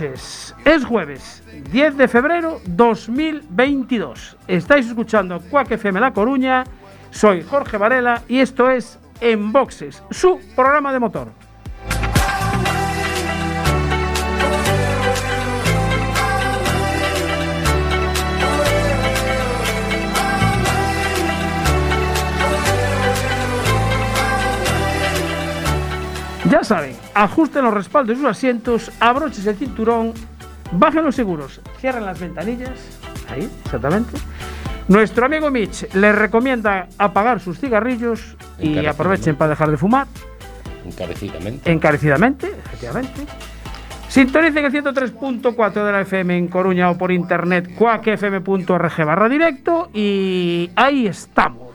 Es jueves 10 de febrero 2022. Estáis escuchando Cuac FM La Coruña. Soy Jorge Varela y esto es En Boxes, su programa de motor. Ya saben, ajusten los respaldos de sus asientos, abrochen el cinturón, bajen los seguros, cierren las ventanillas. Ahí, exactamente. Nuestro amigo Mitch les recomienda apagar sus cigarrillos y aprovechen para dejar de fumar, encarecidamente. encarecidamente, efectivamente. Sintonicen el 103.4 de la FM en Coruña o por internet cuacfm.org barra directo y ahí estamos.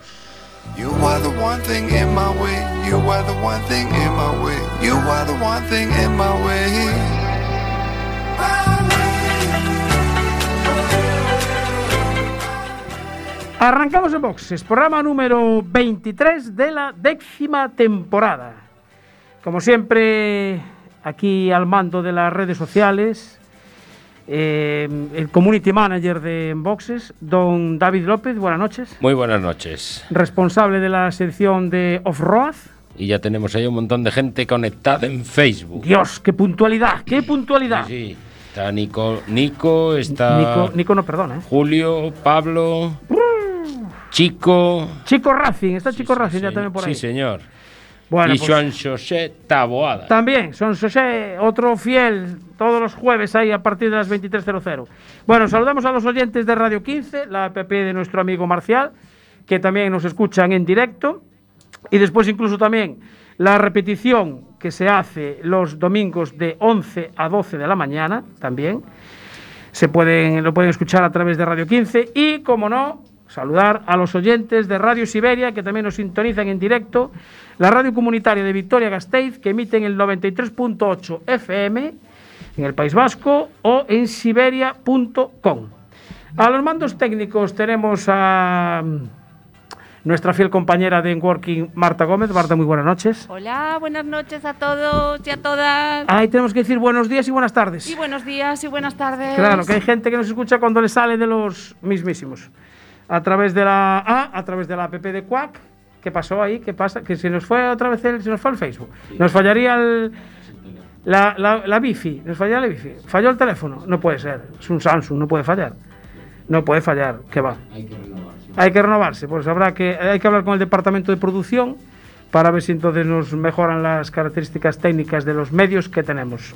You are the one thing in my way. You are the one thing in my way. You are the one thing in my way. Arrancamos en boxes, programa número 23 de la décima temporada. Como siempre, aquí al mando de las redes sociales, eh, el community manager de Boxes, don David López, buenas noches. Muy buenas noches. Responsable de la sección de Off-Road. Y ya tenemos ahí un montón de gente conectada en Facebook. Dios, qué puntualidad, qué puntualidad. Sí, sí. Está Nico, Nico está Nico, Nico no perdona, ¿eh? Julio, Pablo, Chico. Chico Racing, está Chico Sí, Racing ya también por ahí. Sí, señor. Bueno, y pues- Joan José Taboada. También, son José, otro fiel, todos los jueves ahí a partir de las 23.00. Bueno, saludamos a los oyentes de Radio 15, la app de nuestro amigo Marcial, que también nos escuchan en directo. Y después incluso también la repetición que se hace los domingos de 11 a 12 de la mañana, también. Se pueden, lo pueden escuchar a través de Radio 15 y, como no, saludar a los oyentes de Radio Siberia que también nos sintonizan en directo, la radio comunitaria de Victoria Gasteiz que emite en el 93.8 FM en el País Vasco o en siberia.com. A los mandos técnicos tenemos a mm, nuestra fiel compañera de Working, Marta Gómez. Marta, muy buenas noches. Hola, buenas noches a todos y a todas. Ahí tenemos que decir buenos días y buenas tardes. Y buenos días y buenas tardes. Claro, que hay gente que nos escucha cuando le sale de los mismísimos. A través de la A, a través de la app de Quack. ¿Qué pasó ahí? ¿Qué pasa? Que se nos fue otra vez el, se nos fue el Facebook. Nos fallaría el, la, la, la Wi-Fi. Nos fallaría la Wi-Fi. Falló el teléfono. No puede ser. Es un Samsung, no puede fallar. No puede fallar. ¿Qué va? Hay que renovarse. Pues habrá que, hay que hablar con el departamento de producción para ver si entonces nos mejoran las características técnicas de los medios que tenemos.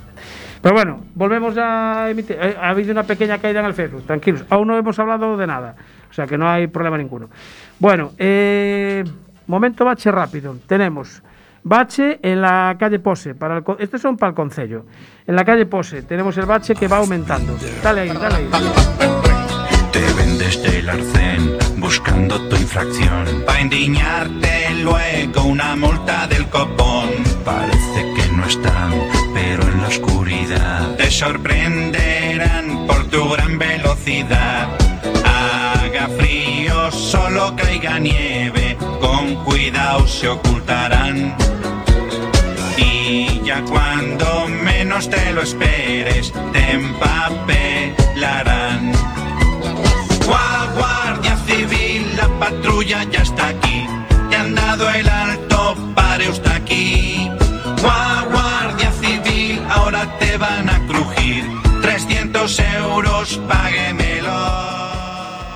Pero bueno, volvemos a emitir. Eh, ha habido una pequeña caída en el Facebook, tranquilos. Aún no hemos hablado de nada, o sea que no hay problema ninguno. Bueno, eh, momento bache rápido. Tenemos bache en la calle Pose. Para el, estos son para el Concello. En la calle Pose tenemos el bache que va aumentando. Dale ahí, dale ahí. Te vendes del arcén buscando tu infracción. Pa' indignarte luego una multa del copón. Parece que no están, pero en la oscuridad te sorprenderán por tu gran velocidad. Solo caiga nieve, con cuidado se ocultarán. Y ya cuando menos te lo esperes, te empapelarán. Gua- Guardia Civil, la patrulla ya está aquí. Te han dado el alto, pare usted aquí. Gua- Guardia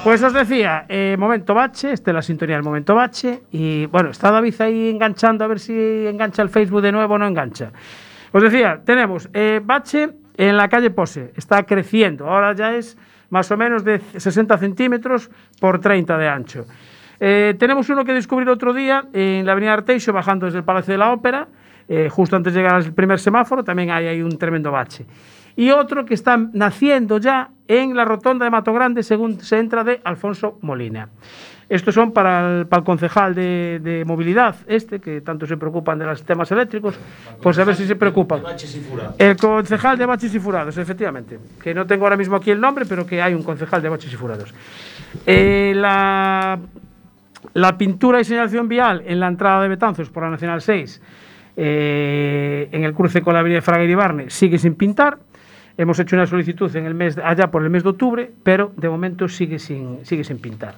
Pues os decía, eh, momento bache, esta es la sintonía del momento bache. Y bueno, está David ahí enganchando a ver si engancha el Facebook de nuevo o no engancha. Os decía, tenemos eh, bache en la calle Pose, está creciendo, ahora ya es más o menos de 60 centímetros por 30 de ancho. Eh, tenemos uno que descubrir otro día en la avenida Arteixo, bajando desde el Palacio de la Ópera, eh, justo antes de llegar al primer semáforo, también hay, hay un tremendo bache. Y otro que está naciendo ya en la rotonda de Mato Grande, según se entra de Alfonso Molina. Estos son para el, para el concejal de, de movilidad, este, que tanto se preocupan de los sistemas eléctricos, pues a ver si se preocupan. El concejal de baches y furados, efectivamente. Que no tengo ahora mismo aquí el nombre, pero que hay un concejal de baches y furados. Eh, la, la pintura y señalización vial en la entrada de Betanzos por la Nacional 6, eh, en el cruce con la avenida Fraga y Ibarne, sigue sin pintar. Hemos hecho una solicitud en el mes, allá por el mes de octubre, pero de momento sigue sin, sigue sin pintar.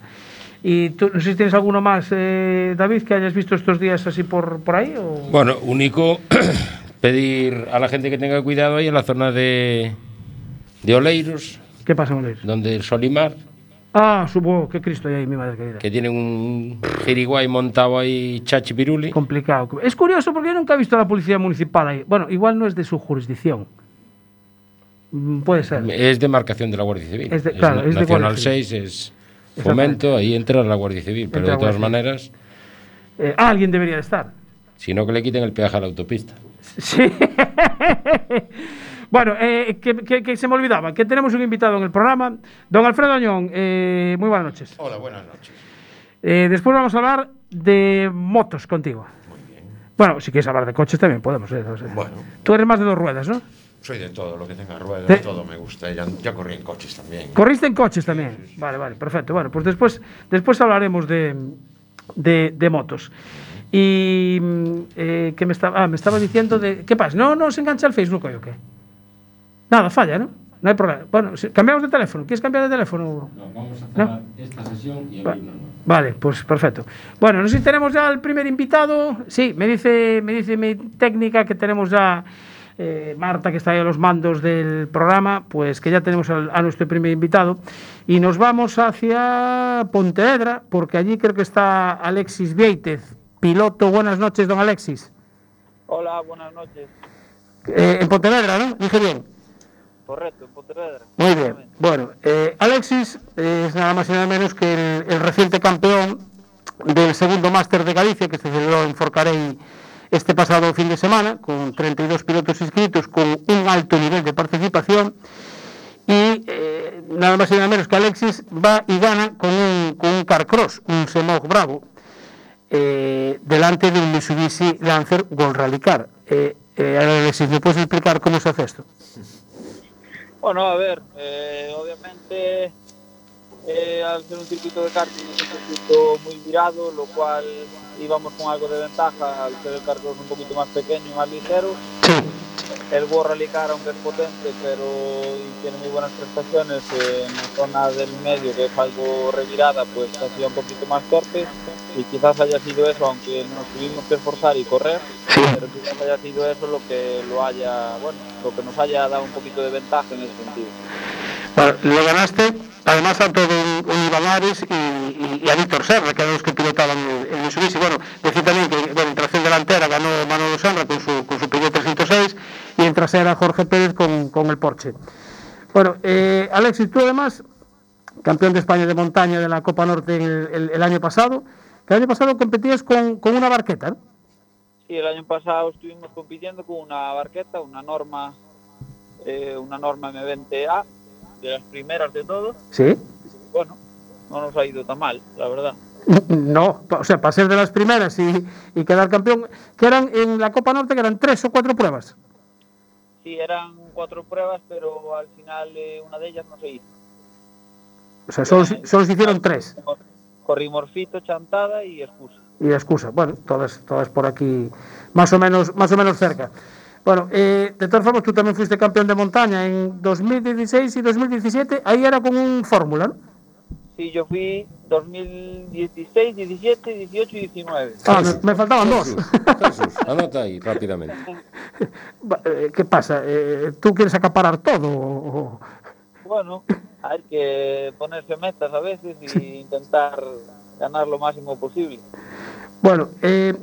Y tú, no sé si tienes alguno más, eh, David, que hayas visto estos días así por, por ahí. O... Bueno, único pedir a la gente que tenga cuidado ahí en la zona de, de Oleiros, ¿Qué pasa, Moleiro? donde el Solimar, Ah, supongo que Cristo hay ahí, mi madre querida. que tienen un jiriguay montado ahí chachi piruli. Complicado. Es curioso porque yo nunca he visto a la policía municipal ahí. Bueno, igual no es de su jurisdicción. Mm, Puede ser. Es demarcación de la Guardia Civil. Es de- claro, es de Nacional Civil. 6 es fomento, ahí entra la Guardia Civil. Pero Entra de todas maneras, Eh, alguien debería de estar. si no que le quiten el peaje a la autopista. Sí. bueno, eh, que, que- que se me olvidaba, que tenemos un invitado en el programa. Don Alfredo Añón, eh, muy buenas noches. Hola, buenas noches. Eh, después vamos a hablar de motos contigo. Bueno, si quieres hablar de coches también podemos. eh. Bueno. Tú eres más de dos ruedas, ¿no? Soy de todo, lo que tenga ruedas, Te- todo me gusta. Ya, ya corrí en coches también. Corriste en coches también. Vale, vale, perfecto. Bueno, pues después, después hablaremos de, de, de motos. Y mm, eh, que me estaba, ah, me estaba diciendo de. ¿Qué pasa? No, no se engancha el Facebook hoy o qué. Nada, falla, ¿no? No hay problema. Bueno, cambiamos de teléfono. ¿Quieres cambiar de teléfono? vamos a cerrar esta sesión y Va- Vale, pues perfecto. Bueno, no sé si tenemos ya el primer invitado. Sí, me dice, me dice mi técnica que tenemos ya eh, Marta, que está ahí a los mandos del programa, pues que ya tenemos al- a nuestro primer invitado. Y nos vamos hacia Pontevedra, porque allí creo que está Alexis Vieitez, piloto. Buenas noches, don Alexis. Hola, buenas noches. Eh, en Pontevedra, ¿no? Dije bien. Correcto, en Pontevedra. Muy bien. Bueno, eh, Alexis es nada más y nada menos que el, el reciente campeón del segundo máster de Galicia que se celebró en Forcarey este pasado fin de semana, con 32 pilotos inscritos, con un alto nivel de participación. Y eh, nada más y nada menos que Alexis va y gana con un, con un Carcross, un Semog Bravo, eh, delante de un Mitsubishi Lancer Gold Rally Car. Eh, eh, Alexis, ¿me puedes explicar cómo se hace esto? Bueno, a ver, obviamente eh, al ser un circuito de karting es un circuito muy virado, lo cual íbamos con algo de ventaja al ser el carro un poquito más pequeño y más ligero. El World Rally Car, aunque es potente, pero y tiene muy buenas prestaciones en la zona del medio, que es algo revirada, pues ha sido un poquito más torpe y quizás haya sido eso, aunque nos tuvimos que esforzar y correr, pero quizás haya sido eso lo que lo haya, bueno, lo que nos haya dado un poquito de ventaja en ese sentido. Bueno, lo ganaste, además tanto de un Iván Ares y, y- a Víctor Serra, que eran los que pilotaban el, el Mitsubishi. Bueno, decir también que bueno, en tracción delantera ganó Manolo Serra con su, con su Peugeot 306 y en trasera Jorge Pérez con, con el Porsche. Bueno, eh, Alexis, tú además, campeón de España de montaña de la Copa Norte el, el- el año pasado, el año pasado competías con, con una barqueta, ¿no? Sí, el año pasado estuvimos compitiendo con una barqueta, una norma, eh, una norma M20A, de las primeras de todo. Sí. Bueno, no nos ha ido tan mal, la verdad. No, o sea, para ser de las primeras y, y quedar campeón, que eran en la Copa Norte, que eran tres o cuatro pruebas. Sí, eran cuatro pruebas, pero al final eh, una de ellas no se hizo. O sea, solo, se- solo se hicieron tres. corrimos fito, chantada y excusa. y excusa. Bueno, todas, todas por aquí, más o menos, más o menos cerca. Bueno, eh, de todas formas, tú también fuiste campeón de montaña en 2016 y 2017. Ahí era con un fórmula, ¿no? Sí, yo fui 2016, 17, 18 y 19. Ah, me, me faltaban dos. Jesús, anota ahí rápidamente. Eh, ¿Qué pasa? Eh, ¿Tú quieres acaparar todo? o- Bueno, hay que ponerse metas a veces y intentar ganar lo máximo posible. Bueno, eh,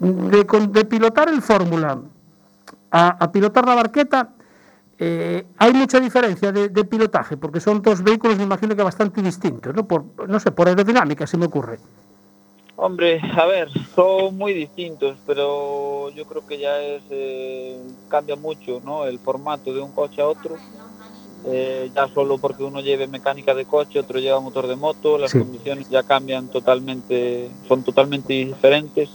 de, con- de pilotar el Fórmula a, a pilotar la barqueta, eh, hay mucha diferencia de, de pilotaje, porque son dos vehículos, me imagino que bastante distintos, ¿no? Por, no sé, por aerodinámica, se me ocurre. Hombre, a ver, son muy distintos, pero yo creo que ya es eh, cambia mucho, ¿no? El formato de un coche a otro. Eh, ya solo porque uno lleve mecánica de coche, otro lleva motor de moto, las Sí. condiciones ya cambian totalmente, son totalmente diferentes.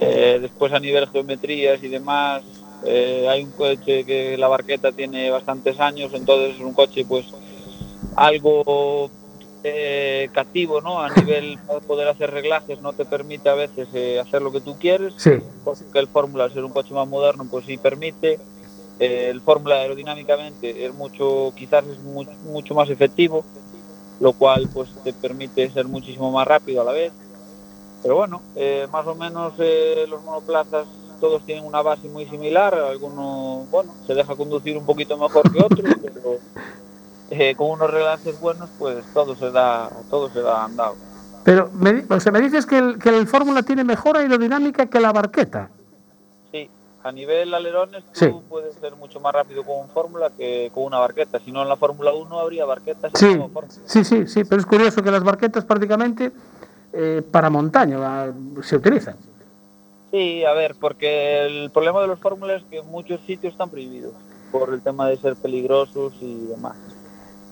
Eh, después a nivel geometrías y demás, eh, hay un coche que la barqueta tiene bastantes años, entonces es un coche pues algo eh, cativo, ¿no? A nivel de poder hacer reglajes no te permite a veces eh, hacer lo que tú quieres, Sí, porque el Fórmula al ser un coche más moderno pues sí permite. Eh, el Fórmula aerodinámicamente es mucho, quizás es mu- mucho más efectivo, lo cual pues te permite ser muchísimo más rápido a la vez. Pero bueno, eh, más o menos eh, los monoplazas todos tienen una base muy similar, alguno, bueno, se deja conducir un poquito mejor que otros, pero eh, con unos relajes buenos pues todo se da, todo se da andado. pero me, o sea, me dices que el, que el Fórmula tiene mejor aerodinámica que la barqueta. Sí, a nivel alerones tú Sí. puedes ser mucho más rápido con un Fórmula que con una barqueta. Si no, en la Fórmula 1 habría barquetas Sí, no sí, sí, sí, pero es curioso que las barquetas prácticamente eh, para montaña ah, se utilizan. Sí, a ver, porque el problema de los Fórmulas es que en muchos sitios están prohibidos por el tema de ser peligrosos y demás.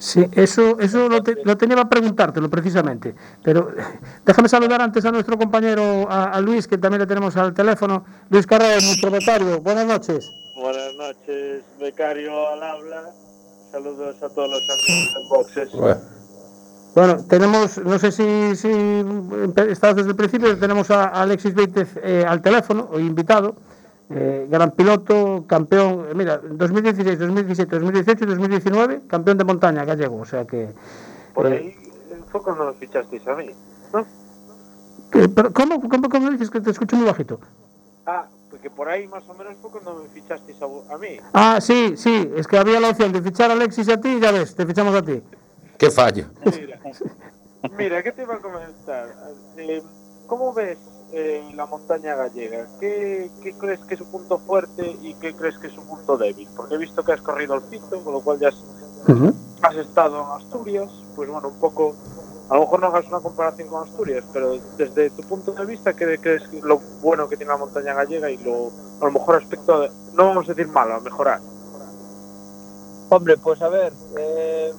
Sí, eso, eso lo, te- lo tenía para preguntártelo precisamente. Pero déjame saludar antes a nuestro compañero, a, a Luis, que también le tenemos al teléfono. Luis Carrera, nuestro becario. Buenas noches. Buenas noches, becario al habla. Saludos a todos los amigos en boxes. Bueno, Bueno, tenemos, no sé si, si empe- estás desde el principio, tenemos a Alexis Vítez eh, al teléfono, hoy invitado, eh, gran piloto, campeón, eh, mira, 2016, 2017, 2018 y 2019, campeón de montaña gallego, o sea que... Por eh, ahí eh, fue cuando me fichasteis a mí, ¿no? que- pero ¿cómo, cómo, cómo dices que te escucho muy bajito? Ah, porque por ahí más o menos fue cuando me fichasteis a, a mí. Ah, sí, sí, es que había la opción de fichar a Alexis a ti y ya ves, te fichamos a ti. Qué fallo. Mira, mira ¿qué te iba a comentar? Eh, ¿Cómo ves eh, la montaña gallega? ¿Qué, ¿Qué crees que es su punto fuerte y qué crees que es su punto débil? Porque he visto que has corrido el Fito, con lo cual ya has, estado en Asturias, pues bueno, un poco, a lo mejor no hagas una comparación con Asturias, pero desde tu punto de vista, ¿qué crees que lo bueno que tiene la montaña gallega y lo, a lo mejor aspecto, de- no vamos a decir malo, a mejorar? Hombre, pues a ver, eh,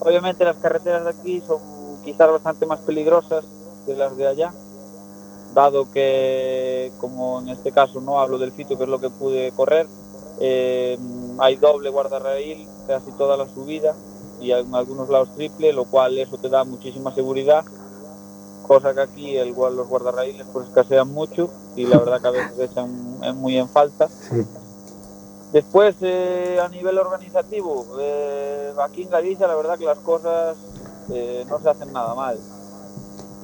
obviamente las carreteras de aquí son quizás bastante más peligrosas que las de allá, dado que, como en este caso no hablo del Fito, que es lo que pude correr, eh, hay doble guardarraíl casi toda la subida y en algunos lados triple, lo cual eso te da muchísima seguridad, cosa que aquí el, los guardarraíles pues escasean mucho y la verdad que a veces echan muy en falta. Después, eh, a nivel organizativo, eh, aquí en Galicia la verdad que las cosas eh, no se hacen nada mal.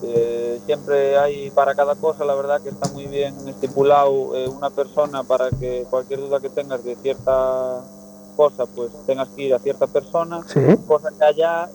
Eh, siempre hay para cada cosa, la verdad que está muy bien estipulado una persona para que cualquier duda que tengas de cierta cosa, pues tengas que ir a cierta persona. Sí, Cosa que allá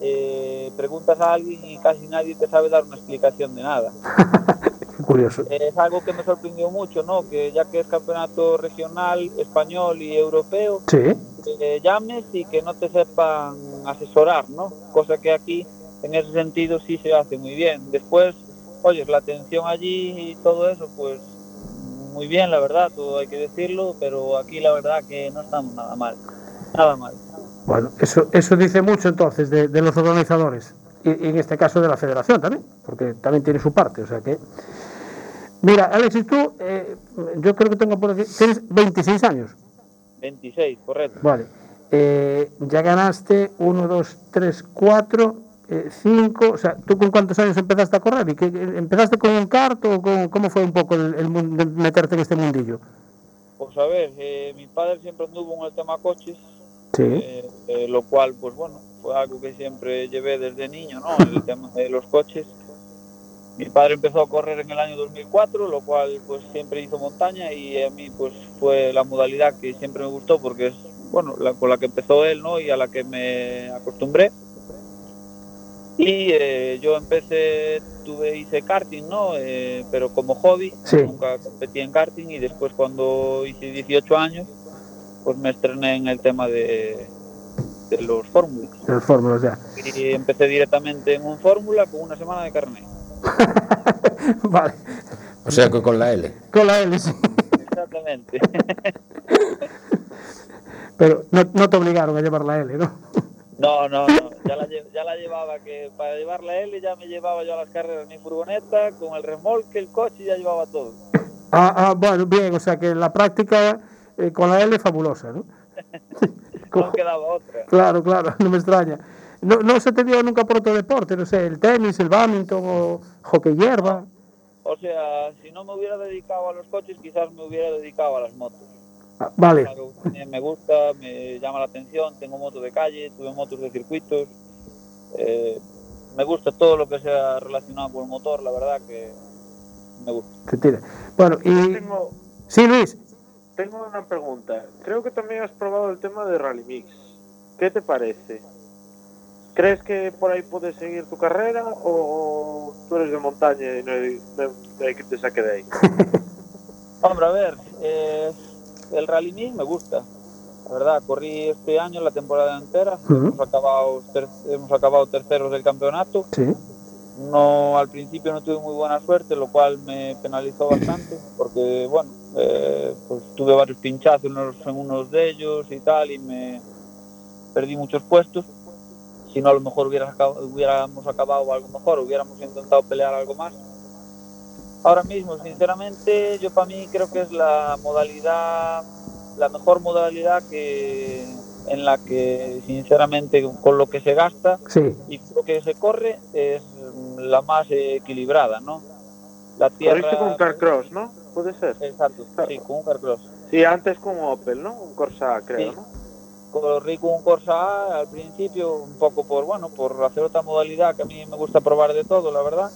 preguntas a alguien y casi nadie te sabe dar una explicación de nada. qué curioso. Es algo que me sorprendió mucho, ¿no? Que ya que es campeonato regional, español y europeo, Sí, que llames y que no te sepan asesorar, ¿no? Cosa que aquí, en ese sentido, sí se hace muy bien. Después, oyes, la atención allí y todo eso, pues muy bien, la verdad, todo hay que decirlo, pero aquí la verdad que no estamos nada mal, nada mal. bueno, eso, eso dice mucho entonces de, de los organizadores, en este caso de la federación también, porque también tiene su parte, o sea que... Mira, Alexis, tú, eh, yo creo que tengo por aquí, tienes 26 años. 26, correcto. Vale. Eh, ya ganaste 1, 2, 3, 4, eh, cinco, o sea, ¿tú con cuántos años empezaste a correr? ¿Y que, empezaste con un kart o con, cómo fue un poco el, el meterte en este mundillo? Pues a ver, eh, mi padre siempre anduvo en el tema coches, Sí. eh, eh, lo cual, pues bueno, fue algo que siempre llevé desde niño, ¿no? El tema de los coches. Mi padre empezó a correr en el año 2004, lo cual pues siempre hizo montaña y a mí pues fue la modalidad que siempre me gustó porque es, bueno, la, con la que empezó él, ¿no? Y a la que me acostumbré. Y eh, yo empecé, tuve, hice karting, ¿no? Eh, pero como hobby, Sí. nunca competí en karting y después cuando hice 18 años, pues me estrené en el tema de, de los fórmulas. Los fórmulas ya. Y empecé directamente en un fórmula con una semana de carnet. vale. O sea, que con la L. Con la L, sí. Exactamente. Pero no, no te obligaron a llevar la L, ¿no? No, no, no. Ya la, ya la llevaba, que para llevar la L ya me llevaba yo a las carreras mi furgoneta, con el remolque, el coche, ya llevaba todo. Ah, ah, bueno, bien, o sea que la práctica eh, con la L fabulosa, ¿no? No quedaba otra. Claro, claro, no me extraña. No, no se te dio nunca por otro deporte, no sé, el tenis, el badminton o hockey hierba. O sea, si no me hubiera dedicado a los coches, quizás me hubiera dedicado a las motos. Ah, vale, también me gusta, me llama la atención, tengo motos de calle, tuve motos de circuitos. eh, me gusta todo lo que sea relacionado con el motor, la verdad que me gusta. te tira. Bueno, y... Tengo, Sí, Luis. Tengo una pregunta. Creo que también has probado el tema de Rally Mix. ¿Qué te parece? ¿Crees que por ahí puedes seguir tu carrera o tú eres de montaña y no hay, no- no hay que te saque de ahí? Hombre, a ver, eh, el Rally Mix me gusta. La verdad, corrí este año la temporada entera. Hemos, acabado hemos acabado terceros del campeonato. Sí. No, al principio no tuve muy buena suerte, lo cual me penalizó bastante, porque bueno, eh, pues tuve varios pinchazos en, unos- en unos de ellos y tal, y me perdí muchos puestos. Si no, a lo mejor hubiera hubiéramos acabado algo mejor, hubiéramos intentado pelear algo más. Ahora mismo, sinceramente, yo para mí creo que es la modalidad, la mejor modalidad que en la que, sinceramente, con lo que se gasta, Sí. y lo que se corre es la más equilibrada, ¿no? La tierra... Corriste con Carcross, ¿no? Puede ser. Exacto, sí, con un Carcross. Sí, antes con Opel, ¿no? Un Corsa, creo, Sí. ¿no? Corrí con un Corsa A al principio, un poco por, bueno, por hacer otra modalidad que a mí me gusta probar de todo, la verdad.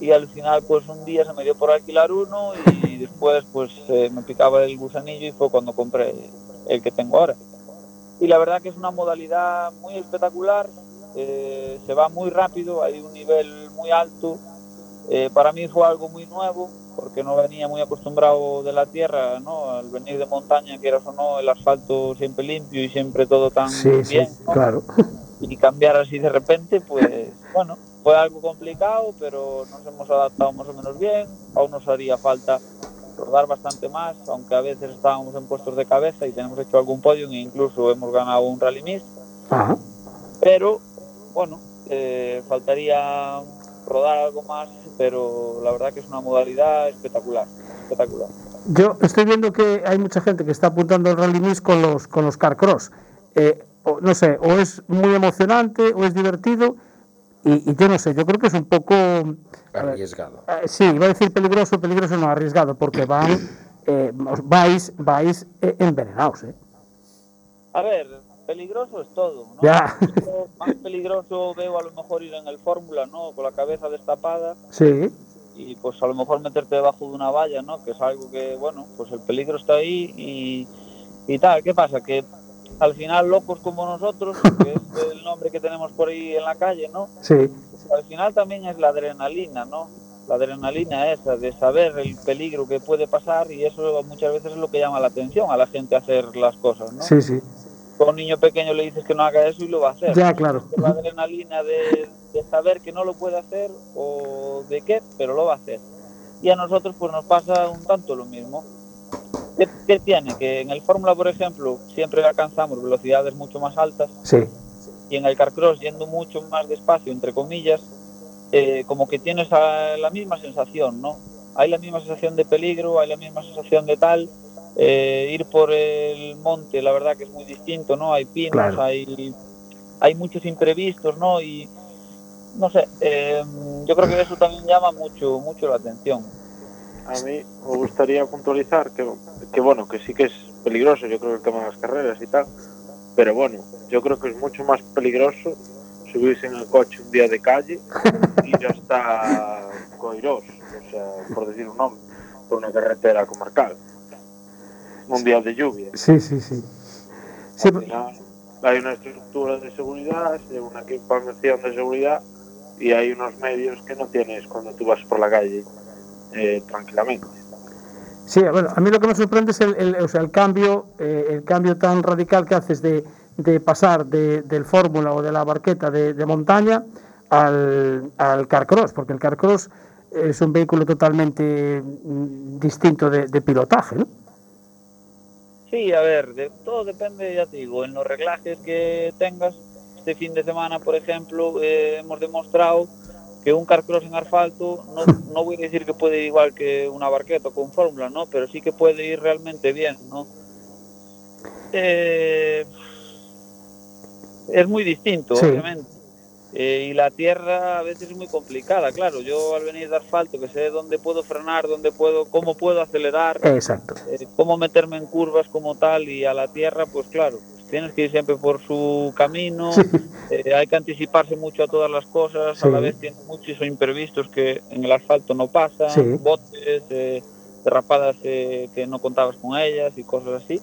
Y al final, pues un día se me dio por alquilar uno y después, pues eh, me picaba el gusanillo y fue cuando compré el que tengo ahora. Y la verdad que es una modalidad muy espectacular, eh, se va muy rápido, hay un nivel muy alto. Eh, para mí fue algo muy nuevo, porque no venía muy acostumbrado de la tierra, ¿no? Al venir de montaña, quieras o no, el asfalto siempre limpio y siempre todo tan Sí, sí, bien, ¿no? claro. y cambiar así de repente, pues bueno, fue algo complicado, pero nos hemos adaptado más o menos bien. Aún nos haría falta rodar bastante más, aunque a veces estábamos en puestos de cabeza y tenemos hecho algún podio e incluso hemos ganado un rally mix. Ajá. Pero bueno, eh, faltaría rodar algo más, pero la verdad que es una modalidad espectacular, espectacular. Yo estoy viendo que hay mucha gente que está apuntando al Rally Mix con los, con los Carcross. Eh, o, no sé, o es muy emocionante o es divertido. Y, y yo no sé, yo creo que es un poco. Arriesgado. eh, sí, iba a decir peligroso, peligroso no, arriesgado, porque van, eh, vais, vais eh, envenenados, ¿eh? A ver, peligroso es todo, ¿no? Ya. Yo Más peligroso veo a lo mejor ir en el Fórmula, ¿no? Con la cabeza destapada Sí, y pues a lo mejor meterte debajo de una valla, ¿no? Que es algo que, bueno, pues el peligro está ahí y, y tal. ¿Qué pasa? Que al final locos como nosotros, que es el nombre que tenemos por ahí en la calle, ¿no? sí, Al final también es la adrenalina, ¿no? La adrenalina esa de saber el peligro que puede pasar y eso muchas veces es lo que llama la atención a la gente a hacer las cosas, ¿no? sí, sí. Con un niño pequeño le dices que no haga eso y lo va a hacer. Ya, claro. La adrenalina de, de saber que no lo puede hacer o de qué, pero lo va a hacer. Y a nosotros pues nos pasa un tanto lo mismo. ¿Qué, qué tiene? Que en el Fórmula, por ejemplo, siempre alcanzamos velocidades mucho más altas Sí, y en el Carcross yendo mucho más despacio, entre comillas, eh, como que tienes la misma sensación, ¿no? Hay la misma sensación de peligro, hay la misma sensación de tal. Eh, ir por el monte, la verdad que es muy distinto, ¿no? Hay pinos, Claro. hay, hay muchos imprevistos, ¿no? Y, no sé, eh, yo creo que eso también llama mucho, mucho la atención. A mí me gustaría puntualizar que, que, bueno, que sí que es peligroso, yo creo, el tema de las carreras y tal, pero bueno, yo creo que es mucho más peligroso subirse en el coche un día de calle y ya está Coirós, o sea, por decir un nombre, por una carretera comarcal. Un día de lluvia. Sí, sí, sí. Sí, Al final, hay una estructura de seguridad, una equipamiento de seguridad y hay unos medios que no tienes cuando tú vas por la calle eh, tranquilamente. Sí, bueno, a mí lo que me sorprende es el, el- o sea, el cambio, eh, el cambio tan radical que haces de, de pasar de- del Fórmula o de la barqueta de, de montaña al, al Carcross, porque el Carcross es un vehículo totalmente mm, distinto de, de pilotaje, ¿no? Sí, a ver, de, todo depende, ya te digo, en los reglajes que tengas. Este fin de semana, por ejemplo, eh, hemos demostrado que un carcross en asfalto, no, no voy a decir que puede ir igual que una barqueta con fórmula, ¿no? Pero sí que puede ir realmente bien, ¿no? Eh, es muy distinto, Sí. obviamente. Eh, y la tierra a veces es muy complicada, claro. Yo al venir de asfalto, que sé dónde puedo frenar, dónde puedo, cómo puedo acelerar, Exacto. eh, cómo meterme en curvas como tal y a la tierra, pues claro, pues tienes que ir siempre por su camino, eh, hay que anticiparse mucho a todas las cosas, a la vez tiene muchos imprevistos que en el asfalto no pasan, Sí. botes, eh, derrapadas eh, que no contabas con ellas y cosas así.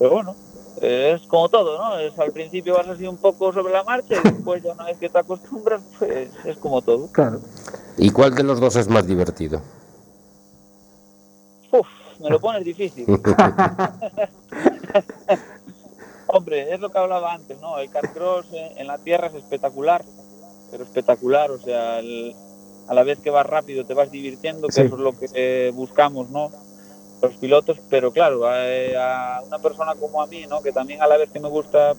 Pero bueno, es como todo, ¿no? Es, al principio vas así un poco sobre la marcha y después ya una vez que te acostumbras, pues es como todo. Claro. ¿Y cuál de los dos es más divertido? Uf, me lo pones difícil. Hombre, es lo que hablaba antes, ¿no? El carcross en, en la tierra es espectacular, pero espectacular, o sea, el- a la vez que vas rápido te vas divirtiendo, que Sí. eso es lo que eh, buscamos, ¿no? Los pilotos, pero claro, eh, a una persona como a mí, ¿no? Que también a la vez que me gusta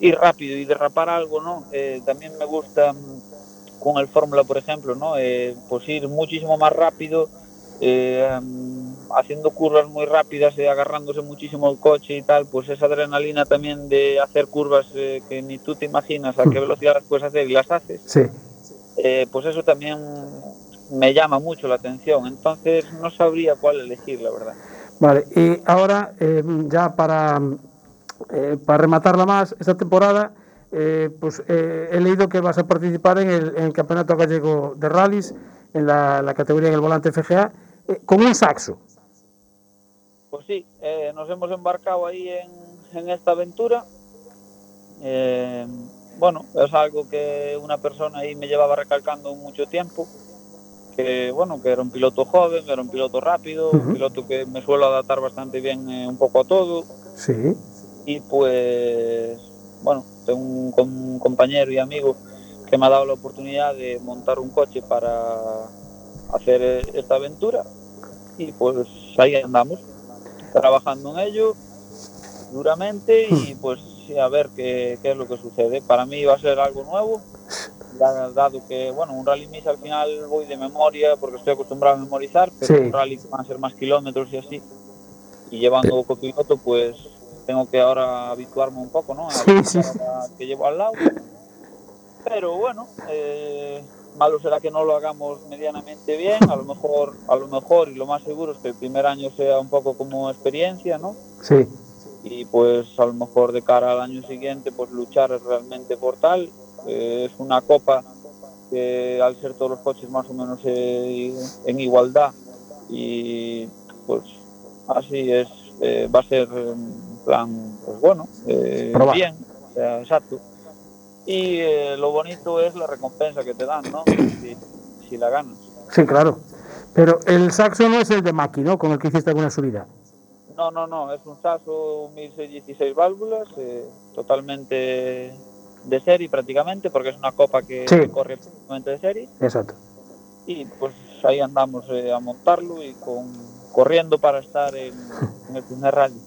ir rápido y derrapar algo, ¿no? Eh, también me gusta mm, con el Fórmula, por ejemplo, ¿no? Eh, pues ir muchísimo más rápido, eh, am, haciendo curvas muy rápidas, eh, agarrándose muchísimo el coche y tal, pues esa adrenalina también de hacer curvas eh, que ni tú te imaginas a qué velocidad las puedes hacer y las haces, Sí. eh, pues eso también me llama mucho la atención. Entonces no sabría cuál elegir, la verdad. Vale, y ahora eh, ya para, eh, para rematarla más, esta temporada, eh, pues eh, he leído que vas a participar en el, en el Campeonato Gallego de Rallys, en la, la categoría del volante FGA, con un saxo. Pues sí, eh, nos hemos embarcado ahí en, en esta aventura. Eh, bueno, es algo que una persona ahí me llevaba recalcando mucho tiempo. Que bueno, que era un piloto joven, era un piloto rápido, un Ujú. piloto que me suelo adaptar bastante bien eh, un poco a todo. Sí. Y pues, bueno, tengo un, com- un compañero y amigo que me ha dado la oportunidad de montar un coche para hacer eh, esta aventura. Y pues ahí andamos, trabajando en ello duramente y pues a ver qué, qué es lo que sucede. Para mí va a ser algo nuevo, dado que, bueno, un rally mix al final voy de memoria porque estoy acostumbrado a memorizar, pero Sí. un rally que van a ser más kilómetros y así. Y llevando copiloto, pues tengo que ahora habituarme un poco, ¿no? A Sí, sí. que llevo al lado. Pero bueno, eh, malo será que no lo hagamos medianamente bien. A lo mejor, a lo mejor y lo más seguro es que el primer año sea un poco como experiencia, ¿no? Sí. y pues a lo mejor de cara al año siguiente pues luchar realmente por tal. Es una copa que al ser todos los coches más o menos eh, en igualdad y pues así es, eh, va a ser en plan, pues bueno, eh, bien, o sea, exacto. Y lo bonito es la recompensa que te dan, ¿no? Si, si la ganas. Sí, claro. Pero el saxo no es el de Maki, ¿no? Con el que hiciste alguna subida. No, no, no, es un Sasso 1616 válvulas, eh, totalmente de serie prácticamente, porque es una copa que Sí. corre prácticamente de serie. Exacto. Y pues ahí andamos eh, a montarlo y con corriendo para estar en, en el primer rally.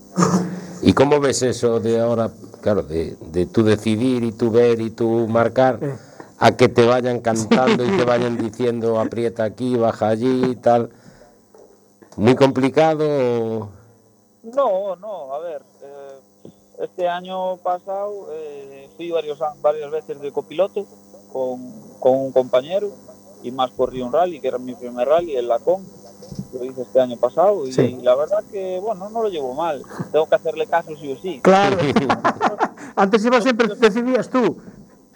¿Y cómo ves eso de ahora, claro, de, de tú decidir y tú ver y tú marcar, Eh. a que te vayan cantando y te vayan diciendo aprieta aquí, baja allí y tal? ¿Muy complicado? o- No, no, a ver, este año pasado eh, fui varios, varias veces de copiloto con, con un compañero y más corrí un rally, que era mi primer rally, el Lacón. Lo hice este año pasado y Sí. la verdad que, bueno, no lo llevo mal. Tengo que hacerle caso sí o sí. Claro. Antes iba siempre, decidías tú.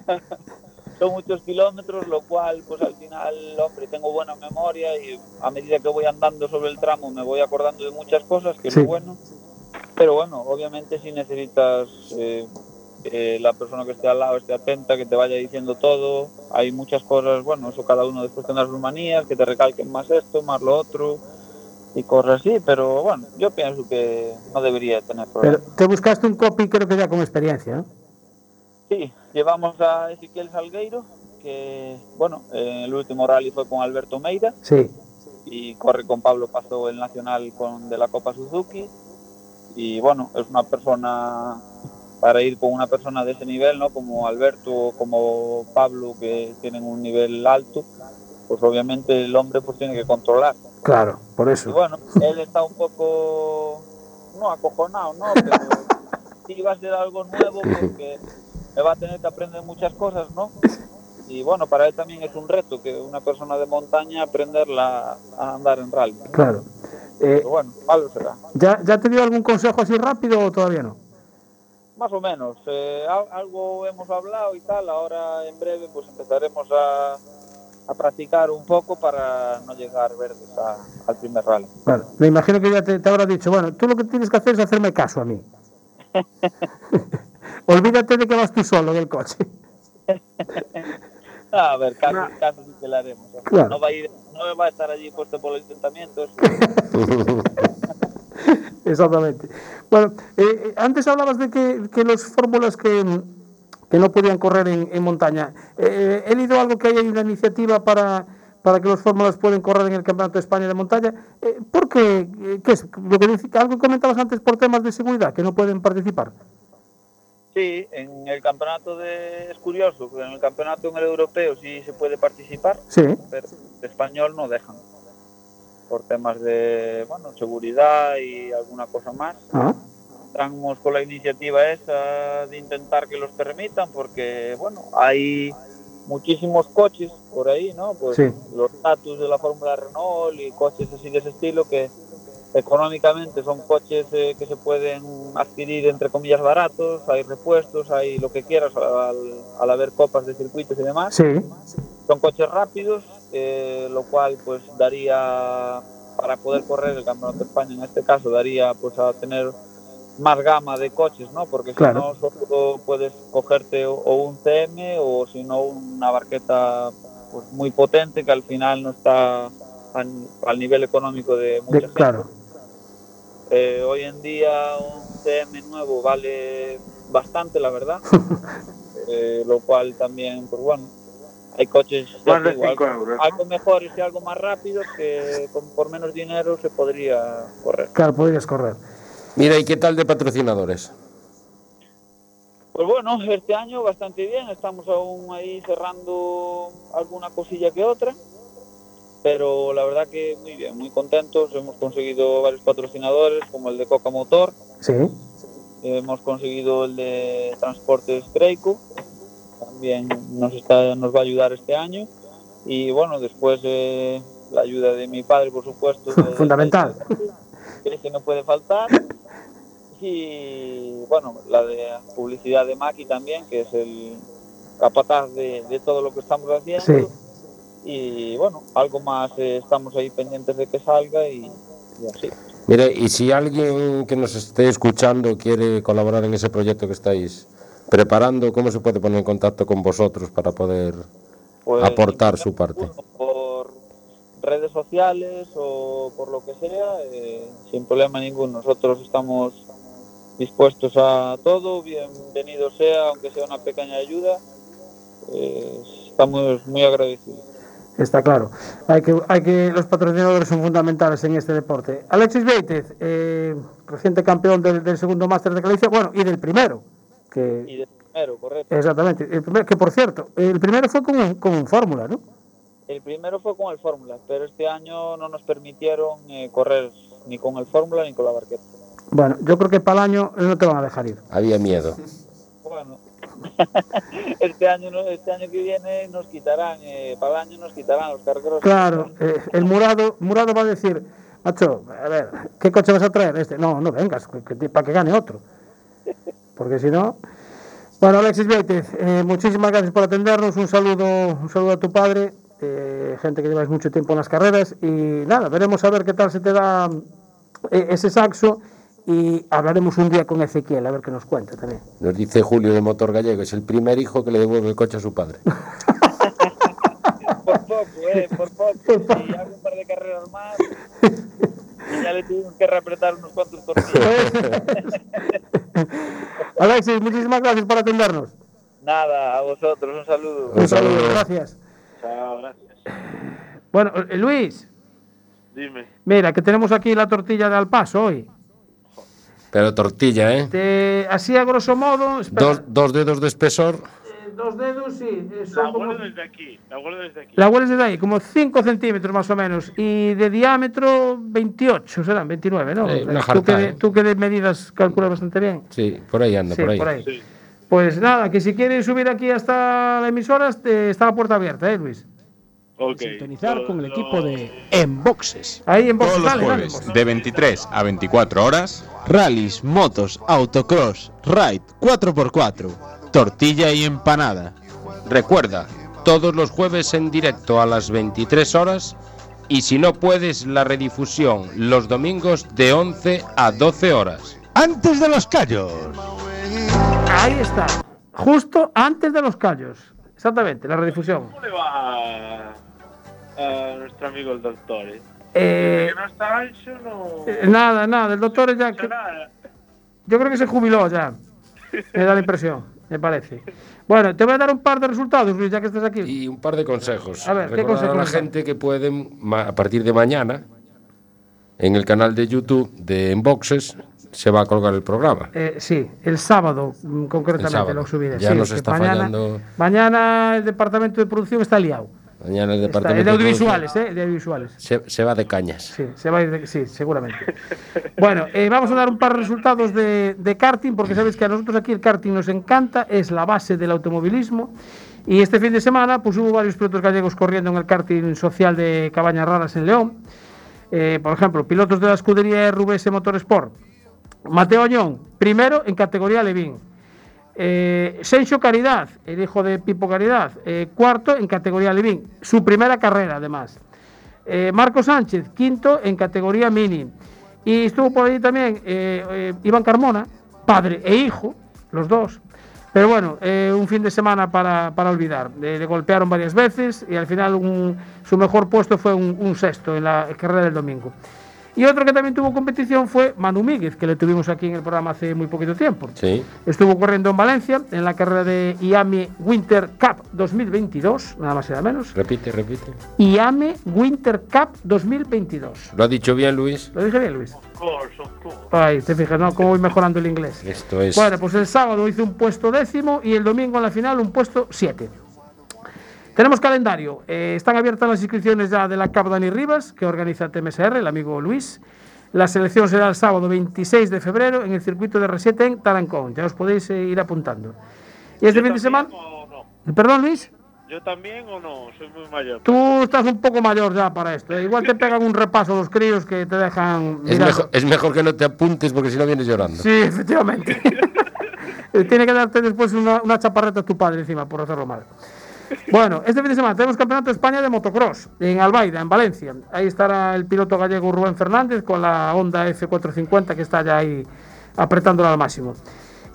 Son muchos kilómetros, lo cual, pues al final, hombre, tengo buena memoria y a medida que voy andando sobre el tramo me voy acordando de muchas cosas, que Sí. es lo bueno. Pero bueno, obviamente si necesitas eh, eh, la persona que esté al lado esté atenta, que te vaya diciendo todo. Hay muchas cosas, bueno, eso cada uno después tendrá sus manías, que te recalquen más esto, más lo otro y cosas así, pero bueno, yo pienso que no debería tener Pero problemas. te buscaste un copy, creo que ya con experiencia, ¿no? Sí, llevamos a Ezequiel Salgueiro, que bueno, eh, el último rally fue con Alberto Meira Sí. y corre con Pablo Pazo el nacional con de la Copa Suzuki y bueno, es una persona para ir con una persona de ese nivel, ¿no? Como Alberto o como Pablo que tienen un nivel alto, pues obviamente el hombre pues tiene que controlar. Claro, por Y eso. bueno, él está un poco, no acojonado, ¿no? Pero sí va a ser algo nuevo porque me va a tener que aprender muchas cosas, ¿no? Y bueno, para él también es un reto que una persona de montaña aprenderla a andar en rally. Claro. Eh, Pero bueno, malo será. ¿ya, ¿Ya te dio algún consejo así rápido o todavía no? Más o menos. eh, al- algo hemos hablado y tal. Ahora en breve pues empezaremos a, a practicar un poco para no llegar verdes a- al primer rally. Claro. Me imagino que ya te, te habrá dicho, bueno, tú lo que tienes que hacer es hacerme caso a mí. Olvídate de que vas tú solo en el coche. A ver, caso, caso sí que le haremos. ¿eh? Claro. No, va a ir, no va a estar allí puesto por los intentamientos. Exactamente. Bueno, eh, eh, antes hablabas de que, que los fórmulas que, que no podían correr en, en montaña. Eh, he leído algo que hay una iniciativa para, para que los fórmulas pueden correr en el Campeonato de España de montaña. Eh, ¿Por qué? Eh, ¿Qué es? Lo que algo comentabas antes por temas de seguridad, que no pueden participar. Sí, en el campeonato de... Es curioso, en el campeonato en el europeo sí se puede participar, Sí. pero de español no dejan. Por temas de, bueno, seguridad y alguna cosa más. Ah, estamos con la iniciativa esa de intentar que los permitan porque bueno hay muchísimos coches por ahí no pues Sí. los status de la Fórmula Renault y coches así de ese estilo que económicamente son coches eh, que se pueden adquirir entre comillas baratos hay repuestos hay lo que quieras al, al haber copas de circuitos y demás sí. son coches rápidos, eh, lo cual pues daría para poder correr el Campeonato de España en este caso daría pues a tener más gama de coches, ¿no? Porque si no solo puedes cogerte o, o un CM o si no una barqueta pues muy potente que al final no está al, nivel económico de mucha De- gente. claro. Eh, hoy en día un CM nuevo vale bastante, la verdad. Eh, lo cual también, pues bueno, hay coches ya Más de te digo, 5 algo, euros. algo mejores y algo más rápidos que con, por menos dinero se podría correr. Claro, podrías correr. Mira, ¿y qué tal de patrocinadores? Pues bueno, este año bastante bien, estamos aún ahí cerrando alguna cosilla que otra, pero la verdad que muy bien, muy contentos, hemos conseguido varios patrocinadores como el de Coca Motor, Sí. hemos conseguido el de Transportes Creico, también nos, está, nos va a ayudar este año, y bueno, después eh, la ayuda de mi padre, por supuesto. Fundamental. que no puede faltar. Y bueno, la de publicidad de Maki también, que es el capataz de, de todo lo que estamos haciendo. Sí. Y bueno, algo más eh, estamos ahí pendientes de que salga y, y así. Mira, y si alguien que nos esté escuchando quiere colaborar en ese proyecto que estáis preparando, ¿cómo se puede poner en contacto con vosotros para poder Pues, aportar su parte? Por redes sociales o por lo que sea, eh, sin problema ninguno. Nosotros estamos dispuestos a todo, bienvenido sea, aunque sea una pequeña ayuda. eh, estamos muy agradecidos. Está claro. Hay que, hay que, los patrocinadores son fundamentales en este deporte. Alexis Beitez, eh, reciente campeón del, del segundo máster de Galicia, bueno, y del primero. Que, Y de primero, correcto. exactamente. El que por cierto, el primero fue con un, con un Fórmula, ¿no? El primero fue con el Fórmula, pero este año no nos permitieron eh, correr ni con el Fórmula ni con la barqueta. Bueno, yo creo que para el año no te van a dejar ir. Había miedo. Bueno, Este año, este año que viene nos quitarán, eh, para el año nos quitarán los cargueros. Claro, eh, el Murado, Murado va a decir, macho, a ver, ¿qué coche vas a traer? Este, no, no vengas, para que gane otro. Porque si no. Bueno, Alexis Vieitez, eh, muchísimas gracias por atendernos. Un saludo, un saludo a tu padre, gente que lleváis mucho tiempo en las carreras. Y nada, veremos a ver qué tal se te da ese saxo. Y hablaremos un día con Ezequiel, a ver qué nos cuenta también. Nos dice Julio de Motor Gallego, es el primer hijo que le devuelve el coche a su padre. Por poco, eh, por poco. Si hago un par de carreras más, y ya le tuvimos que reapretar unos cuantos tornillos. Alexis, muchísimas gracias por atendernos. Nada, a vosotros, un saludo. Un saludo, gracias. Chao, gracias. Bueno, eh, Luis, Dime. mira, que tenemos aquí la tortilla de al paso hoy. Pero tortilla, ¿eh? Te- así a grosso modo, Dos, dos dedos de espesor. eh, dos dedos, sí, eh, La como, huelo desde aquí. La huelo desde aquí. la hueles desde ahí, como 5 centímetros más o menos, y de diámetro 28, serán 29, ¿no? Sí, una tú, jarta, que de, ¿eh? tú que de medidas calculas bastante bien. Sí, por ahí anda, Sí, por ahí. Sí. Pues nada, que si quieres subir aquí hasta la emisora, está la puerta abierta, ¿eh, Luis? Ok. Sintonizar con el equipo de Enboxes. Ahí en Todos los dale, dale, en jueves, de 23 a 24 horas, Rallys, motos, autocross, ride, 4x4, tortilla y empanada. Recuerda, todos los jueves en directo a las 23 horas y si no puedes, la redifusión los domingos de 11 a 12 horas. Antes de los callos. Ahí está, justo antes de los callos. Exactamente, la redifusión. ¿Cómo le va a, nuestro amigo el doctor? Eh? Eh, Que no está ancho, no. eh, nada, nada, el doctor ya... que- nada. Yo creo que se jubiló ya. Me da la impresión, me parece. Bueno, te voy a dar un par de resultados, Luis, ya que estás aquí. Y un par de consejos. A ver, ¿qué Recordar a la consejos gente que pueden, a partir de mañana, en el canal de YouTube de Enboxes, se va a colgar el programa. Eh, sí, el sábado mm, concretamente El sábado. lo subiré. Ya sí, nos que está mañana, fallando. Mañana el departamento de producción está liado. Mañana el Está, departamento el de audiovisuales, ¿eh? De audiovisuales. se, se va de cañas. Sí, se va de- sí, seguramente. Bueno, eh, vamos a dar un par de resultados de, de karting, porque sabéis que a nosotros aquí el karting nos encanta, es la base del automovilismo. Y este fin de semana pues hubo varios pilotos gallegos corriendo en el karting social de Cabañas Raras en León. Eh, por ejemplo, pilotos de la escudería RVS Motorsport. Mateo Añón, primero en categoría Levín. Eh, Sencho Caridad, el hijo de Pipo Caridad, eh, cuarto en categoría Levín. Su primera carrera, además. Eh, Marco Sánchez, quinto en categoría Mini. Y estuvo por ahí también eh, eh, Iván Carmona, padre e hijo, los dos. Pero bueno, un fin de semana para, olvidar. Le golpearon varias veces y al final su mejor puesto fue un sexto en la carrera del domingo. Y otro que también tuvo competición fue Manu Míguez, que le tuvimos aquí en el programa hace muy poquito tiempo. Sí. Estuvo corriendo en Valencia en la carrera de IAME Winter Cup 2022, nada más y nada menos. Repite, repite. IAME Winter Cup 2022. ¿Lo ha dicho bien, Luis? ¿Lo dije bien, Luis? Of course, of course. Ahí, te fijas, ¿no? Cómo voy mejorando el inglés. Esto es. Bueno, pues el sábado hice un puesto décimo y el domingo en la final un puesto siete. Tenemos calendario. Eh, están abiertas las inscripciones ya de la Cup Dani Rivas, que organiza TMSR, el amigo Luis. La selección será el sábado 26 de febrero en el circuito de R7 en Tarancón. Ya os podéis eh, ir apuntando. Y este ¿Yo fin de semana. también o no? Perdón, Luis. ¿Yo también o no? Soy muy mayor. Tú estás un poco mayor ya para esto. eh. Igual te pegan un repaso los críos que te dejan. Es mejor, es mejor que no te apuntes porque si no vienes llorando. Sí, efectivamente. Eh, Tiene que darte después una, una chaparreta a tu padre encima por hacerlo mal. Bueno, este fin de semana tenemos Campeonato de España de Motocross en Albaida, en Valencia. Ahí estará el piloto gallego Rubén Fernández con la Honda F450 que está ya ahí apretándola al máximo.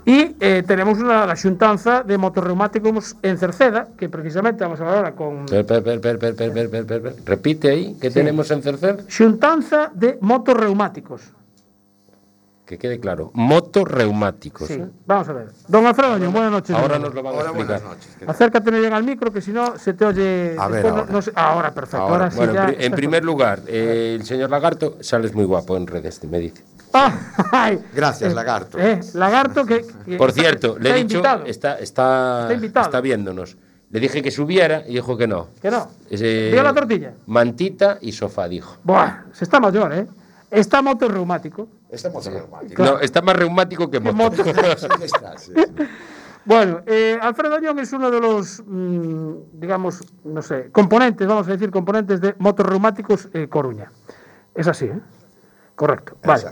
Y eh, tenemos una, la xuntanza de motorreumáticos en Cerceda, que precisamente vamos a hablar ahora con... Per, per, per, Repite ahí, ¿qué sí. tenemos en Cerceda? Xuntanza de motorreumáticos. Que quede claro. Motorreumáticos. Sí, vamos a ver. Don Alfredo buenas noches. Ahora nos lo van a Hola, buenas explicar. noches. Acércate bien al micro, que si no se te oye. A ver, no- ahora. no se- ahora, perfecto. Ahora, Ahora, sí bueno, en ya primer lugar, eh, el señor Lagarto, sales muy guapo en redes, me dice. Ah, ay. Gracias, Eh, lagarto. eh, lagarto que. que- Por cierto, le he dicho, invitado. está, está, Está invitado. está viéndonos. Le dije que subiera y dijo que no. Que no. Ese- ¿Vio la tortilla? Mantita y sofá, dijo. Buah, se está mayor, ¿eh? Está motorreumático. Estamos reumático. No, está más reumático que moto. moto. Sí, está, sí, sí. Bueno, eh, Alfredo Añón es uno de los, mm, digamos, no sé, componentes, vamos a decir, componentes de Motos Reumáticos eh, Coruña. Es así, ¿eh? Correcto. Vale.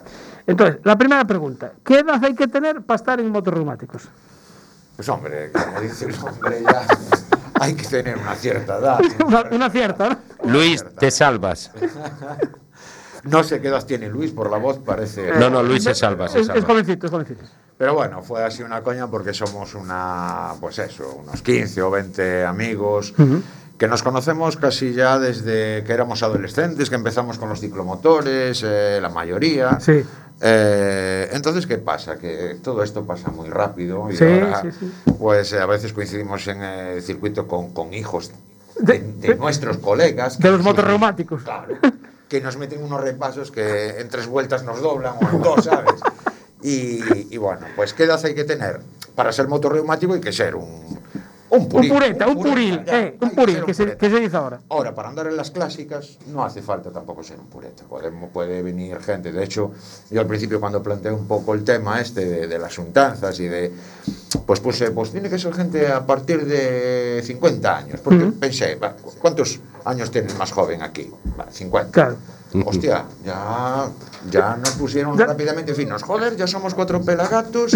Entonces, la primera pregunta: ¿qué edad hay que tener para estar en Motos Reumáticos? Pues hombre, como dice el hombre, ya hay que tener una cierta edad. una, una cierta, ¿no? Luis, te salvas. No sé qué edad tiene Luis, por la voz parece... No, no, Luis se salva, se Es, salva. es jovencito, es jovencito. Pero bueno, fue así una coña porque somos una, pues eso, unos 15 o 20 amigos que nos conocemos casi ya desde que éramos adolescentes, que empezamos con los ciclomotores, eh, la mayoría. Sí. Eh, entonces, ¿qué pasa? Que todo esto pasa muy rápido y Sí, ahora, sí, sí. pues eh, a veces coincidimos en el circuito con, con hijos de, de nuestros colegas. De los que- motos reumáticos. Claro, que nos meten unos repasos que en tres vueltas nos doblan o en dos, ¿sabes? Y, y bueno, pues ¿qué edad hay que tener? Para ser motorreumático hay que ser un, un Un purito, pureta, un puril, ya, eh, un puril, ser que se, que se dice ahora. Ahora, para andar en las clásicas no hace falta tampoco ser un pureta. Podemos, puede venir gente. De hecho, yo al principio cuando planteé un poco el tema este de, de las untanzas y de... Pues puse, pues tiene que ser gente a partir de 50 años. Porque pensé, va, ¿cuántos años tiene el más joven aquí? Va, 50. Claro. Hostia, ya, ya nos pusieron rápidamente finos. Joder, ya somos cuatro pelagatos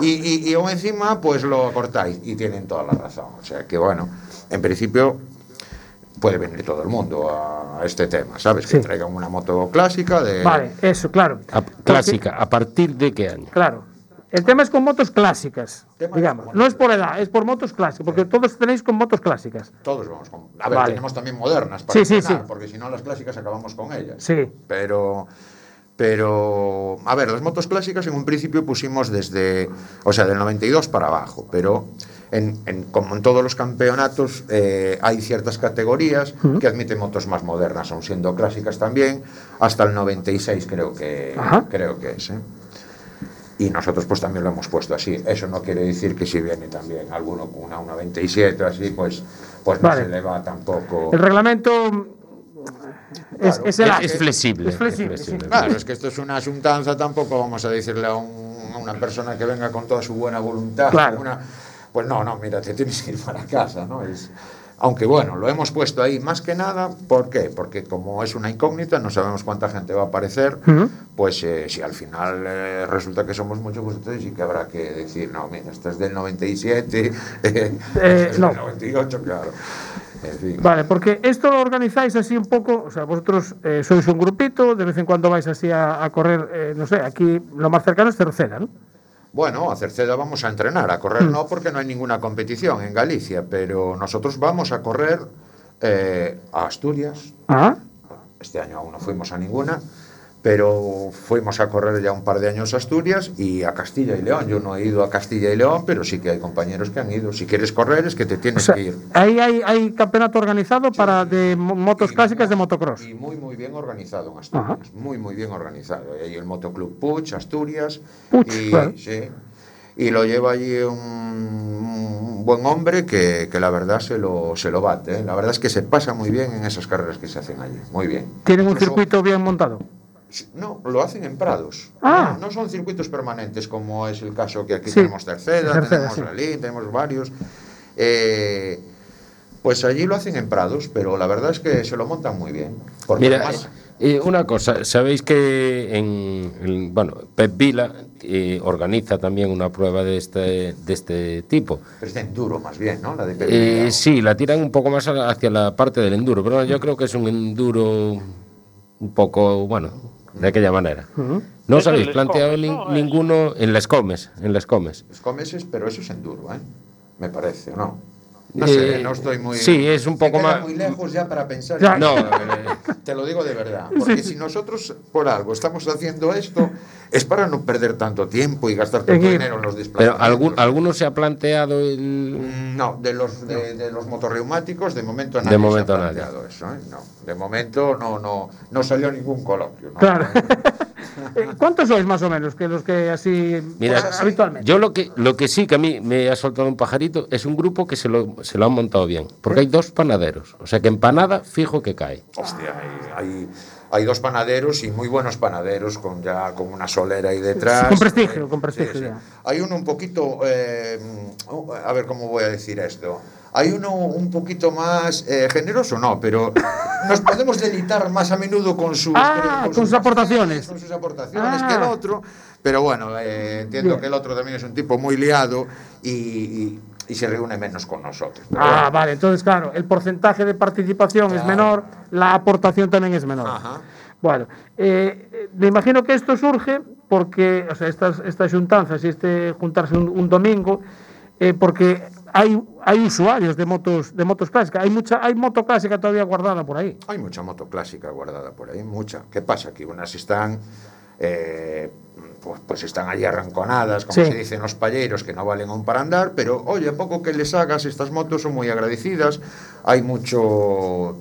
y, y, y aún encima pues lo cortáis. Y tienen toda la razón. O sea que bueno, en principio puede venir todo el mundo a este tema, ¿sabes? Que traigan una moto clásica de... Vale, eso, claro. A- clásica, ¿a partir de qué año? Claro. El tema es con motos clásicas, digamos. No es por edad, es por motos clásicas, porque todos tenéis con motos clásicas. Todos vamos con... A ver, Vale. tenemos también modernas para Sí, sí, entrenar, sí. porque si no las clásicas acabamos con ellas. Sí. Pero, pero, a ver, las motos clásicas en un principio pusimos desde, o sea, del 92 para abajo, pero en, en- como en todos los campeonatos eh, hay ciertas categorías que admiten motos más modernas, aun siendo clásicas también, hasta el 96 creo que, Ajá. creo que es. ¿eh? Y nosotros pues también lo hemos puesto así. Eso no quiere decir que si viene también alguno con una 97 así, pues, pues no Vale. se le va tampoco... El reglamento es, es el Es- ACE. es flexible, Es flexible, sí. Claro, es que esto es una asuntanza, tampoco vamos a decirle a, un- a una persona que venga con toda su buena voluntad. Claro. una- pues no, no, mira, te tienes que ir para casa, ¿no? Es, aunque bueno, lo hemos puesto ahí más que nada, ¿por qué? Porque como es una incógnita, no sabemos cuánta gente va a aparecer, pues eh, si al final eh, resulta que somos muchos, pues entonces sí que habrá que decir, no, mira, esto es del 97, eh, Eh, es no. del 98, claro. En fin. Vale, porque esto lo organizáis así un poco, o sea, vosotros eh, sois un grupito, de vez en cuando vais así a, a correr, eh, no sé, aquí lo más cercano es Cerceda, ¿no? Bueno, a Cerceda vamos a entrenar, a correr no porque no hay ninguna competición en Galicia, pero nosotros vamos a correr eh, a Asturias. Ah, Este año aún no fuimos a ninguna, pero fuimos a correr ya un par de años a Asturias y a Castilla y León. Yo no he ido a Castilla y León, pero sí que hay compañeros que han ido. Si quieres correr es que te o tienes sea, que ir. ahí hay, hay campeonato organizado para de mo- motos clásicas de motocross. Y muy, muy bien organizado en Asturias. Muy, muy bien organizado. Hay el Motoclub Puch, Asturias. Y, claro. sí. y lo lleva allí un, un buen hombre que, que la verdad se lo, se lo bate. ¿eh? La verdad es que se pasa muy bien en esas carreras que se hacen allí. Muy bien. Tienen un circuito bien montado. No, lo hacen en prados. Ah. No, no son circuitos permanentes como es el caso que aquí Sí, tenemos Terceda, tenemos sí. Lalín, tenemos varios. Eh, pues allí lo hacen en prados, pero la verdad es que se lo montan muy bien. Porque Mira, además- eh, una cosa, sabéis que en, en- bueno, Pep Vila eh, organiza también una prueba de este, de este tipo. pero es de enduro más bien, ¿no? La de Eh, Perilla. sí, la tiran un poco más hacia la parte del enduro, pero yo creo que es un enduro un poco, bueno, de aquella manera. ¿No os habéis les planteado comes, nin- ¿no? ninguno en las comes? En las comes. Los comeses, pero eso es enduro, ¿eh? Me parece, ¿o no? No sé, Eh, no estoy muy... sí, es un poco más- muy lejos ya para pensar. Ya. No, Te lo digo de verdad. Porque si nosotros, por algo, estamos haciendo esto, es para no perder tanto tiempo y gastar tanto dinero en los pero desplazamientos. algún, ¿alguno se ha planteado el...? Mm, No, de los, de, de los motorreumáticos, de momento nadie De momento se ha nadie. planteado eso. ¿eh? No, de momento no, no, no salió ningún coloquio. ¿no? Claro. Eh, ¿Cuántos sois más o menos que los que así Mira, pues, habitualmente? yo lo que, lo que sí que a mí me ha soltado un pajarito es un grupo que se lo, se lo han montado bien. Porque hay dos panaderos. O sea que empanada fijo que cae. Hostia, hay, hay, hay dos panaderos y muy buenos panaderos con ya con una solera ahí detrás. Con prestigio, con prestigio sí. ya. Hay uno un poquito, eh, a ver cómo voy a decir esto. Hay uno un poquito más eh, generoso, no, pero nos podemos deleitar más a menudo con sus, Ah, con sus aportaciones. con sus aportaciones Ah. que el otro. Pero bueno, eh, entiendo Bien. que el otro también es un tipo muy liado y, y- y se reúne menos con nosotros. Pero Ah, bueno. vale, entonces claro, el porcentaje de participación es menor, la aportación también es menor. Ajá. Bueno, eh, eh, me imagino que esto surge porque, o sea, estas, estas juntanzas y este juntarse un, un domingo, eh, porque hay, hay usuarios de motos, de motos clásicas, hay mucha, hay moto clásica todavía guardada por ahí. Hay mucha moto clásica guardada por ahí, mucha. ¿Qué pasa? Que unas están, eh, pues, pues están allí arranconadas, como Sí. se dice en los palleros, que no valen aún para andar, pero oye, a poco que les hagas, estas motos son muy agradecidas, hay mucho...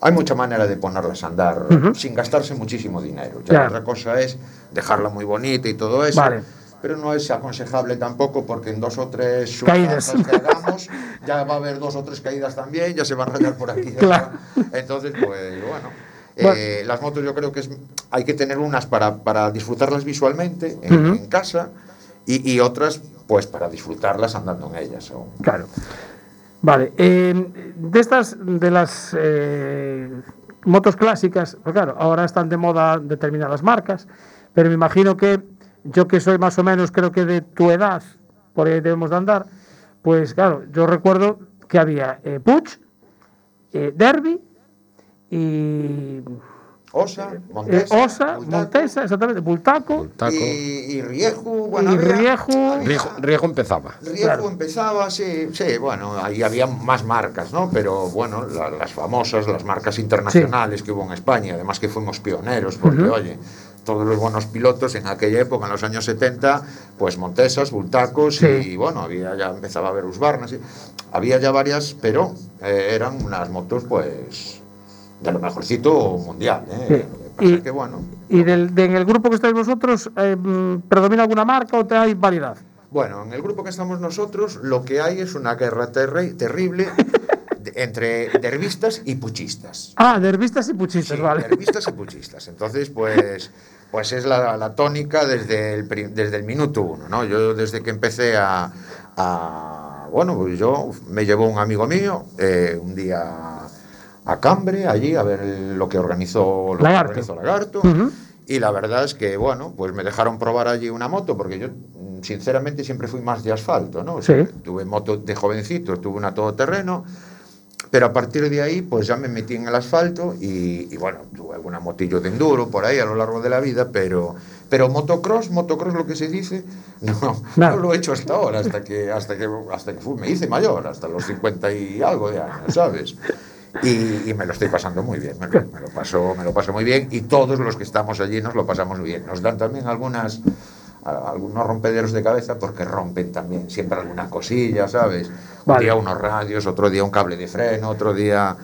Hay mucha manera de ponerlas a andar sin gastarse muchísimo dinero. Ya otra cosa es dejarla muy bonita y todo eso. Vale. Pero no es aconsejable tampoco porque en dos o tres Caídas. que hagamos ya va a haber dos o tres caídas también, ya se van a rayar por aquí. Claro. Entonces, pues bueno. Bueno. Eh, las motos yo creo que es, hay que tener unas para, para disfrutarlas visualmente en, casa y, y otras pues para disfrutarlas andando en ellas. o- Claro. Vale, eh, de estas, de las eh, motos clásicas, pues claro, ahora están de moda determinadas marcas, pero me imagino que yo que soy más o menos, creo que de tu edad, por ahí debemos de andar, pues claro, yo recuerdo que había eh, Derby y Osa, eh, Montesa, Osa, Bultaco Montesa, exactamente, Bultaco, Taco. y, y Rieju. Bueno, y. Riejo, Riejo empezaba. Rieju Claro. empezaba, sí, sí, bueno, ahí había más marcas, ¿no? Pero bueno, la- las famosas, las marcas internacionales que hubo en España, además que fuimos pioneros, porque oye, todos los buenos pilotos en aquella época, en los años 70, pues Montesas, Bultacos Sí. y bueno, había ya empezaba a haber Husqvarnas, y- había ya varias, pero eh, eran unas motos pues de lo mejorcito mundial, ¿eh? Sí. Lo que pasa Y- que bueno, y del, de- en el grupo que estáis vosotros, eh, ¿predomina alguna marca o te hay variedad? Bueno, en el grupo que estamos nosotros, lo que hay es una guerra terri- terrible entre dervistas y puchistas. Ah, dervistas y puchistas, Sí, vale. dervistas y puchistas. Entonces, pues, pues es la, la tónica desde el, desde el minuto uno, ¿no? Yo desde que empecé a... a- bueno, pues yo me llevó un amigo mío eh, un día a Cambre, allí, a ver lo que organizó, lo que Lagarto. organizó Lagarto. Ujú. Y la verdad es que, bueno, pues me dejaron probar allí una moto, porque yo, mm, sinceramente, siempre fui más de asfalto, ¿no? O sea, Sí. Tuve moto de jovencito, tuve una todoterreno, pero a partir de ahí, pues ya me metí en el asfalto y, y, bueno, tuve alguna motillo de enduro por ahí a lo largo de la vida, pero, pero motocross, motocross lo que se dice, no, Nada. no lo he hecho hasta ahora, hasta que, hasta que, hasta que fui- me hice mayor, hasta los 50 y algo de años, ¿sabes? Y, y me lo estoy pasando muy bien, me lo, me lo paso, me lo paso muy bien y todos los que estamos allí nos lo pasamos muy bien. Nos dan también algunas algunos rompederos de cabeza porque rompen también siempre alguna cosilla, ¿sabes? Un día unos radios, otro día un cable de freno, otro día...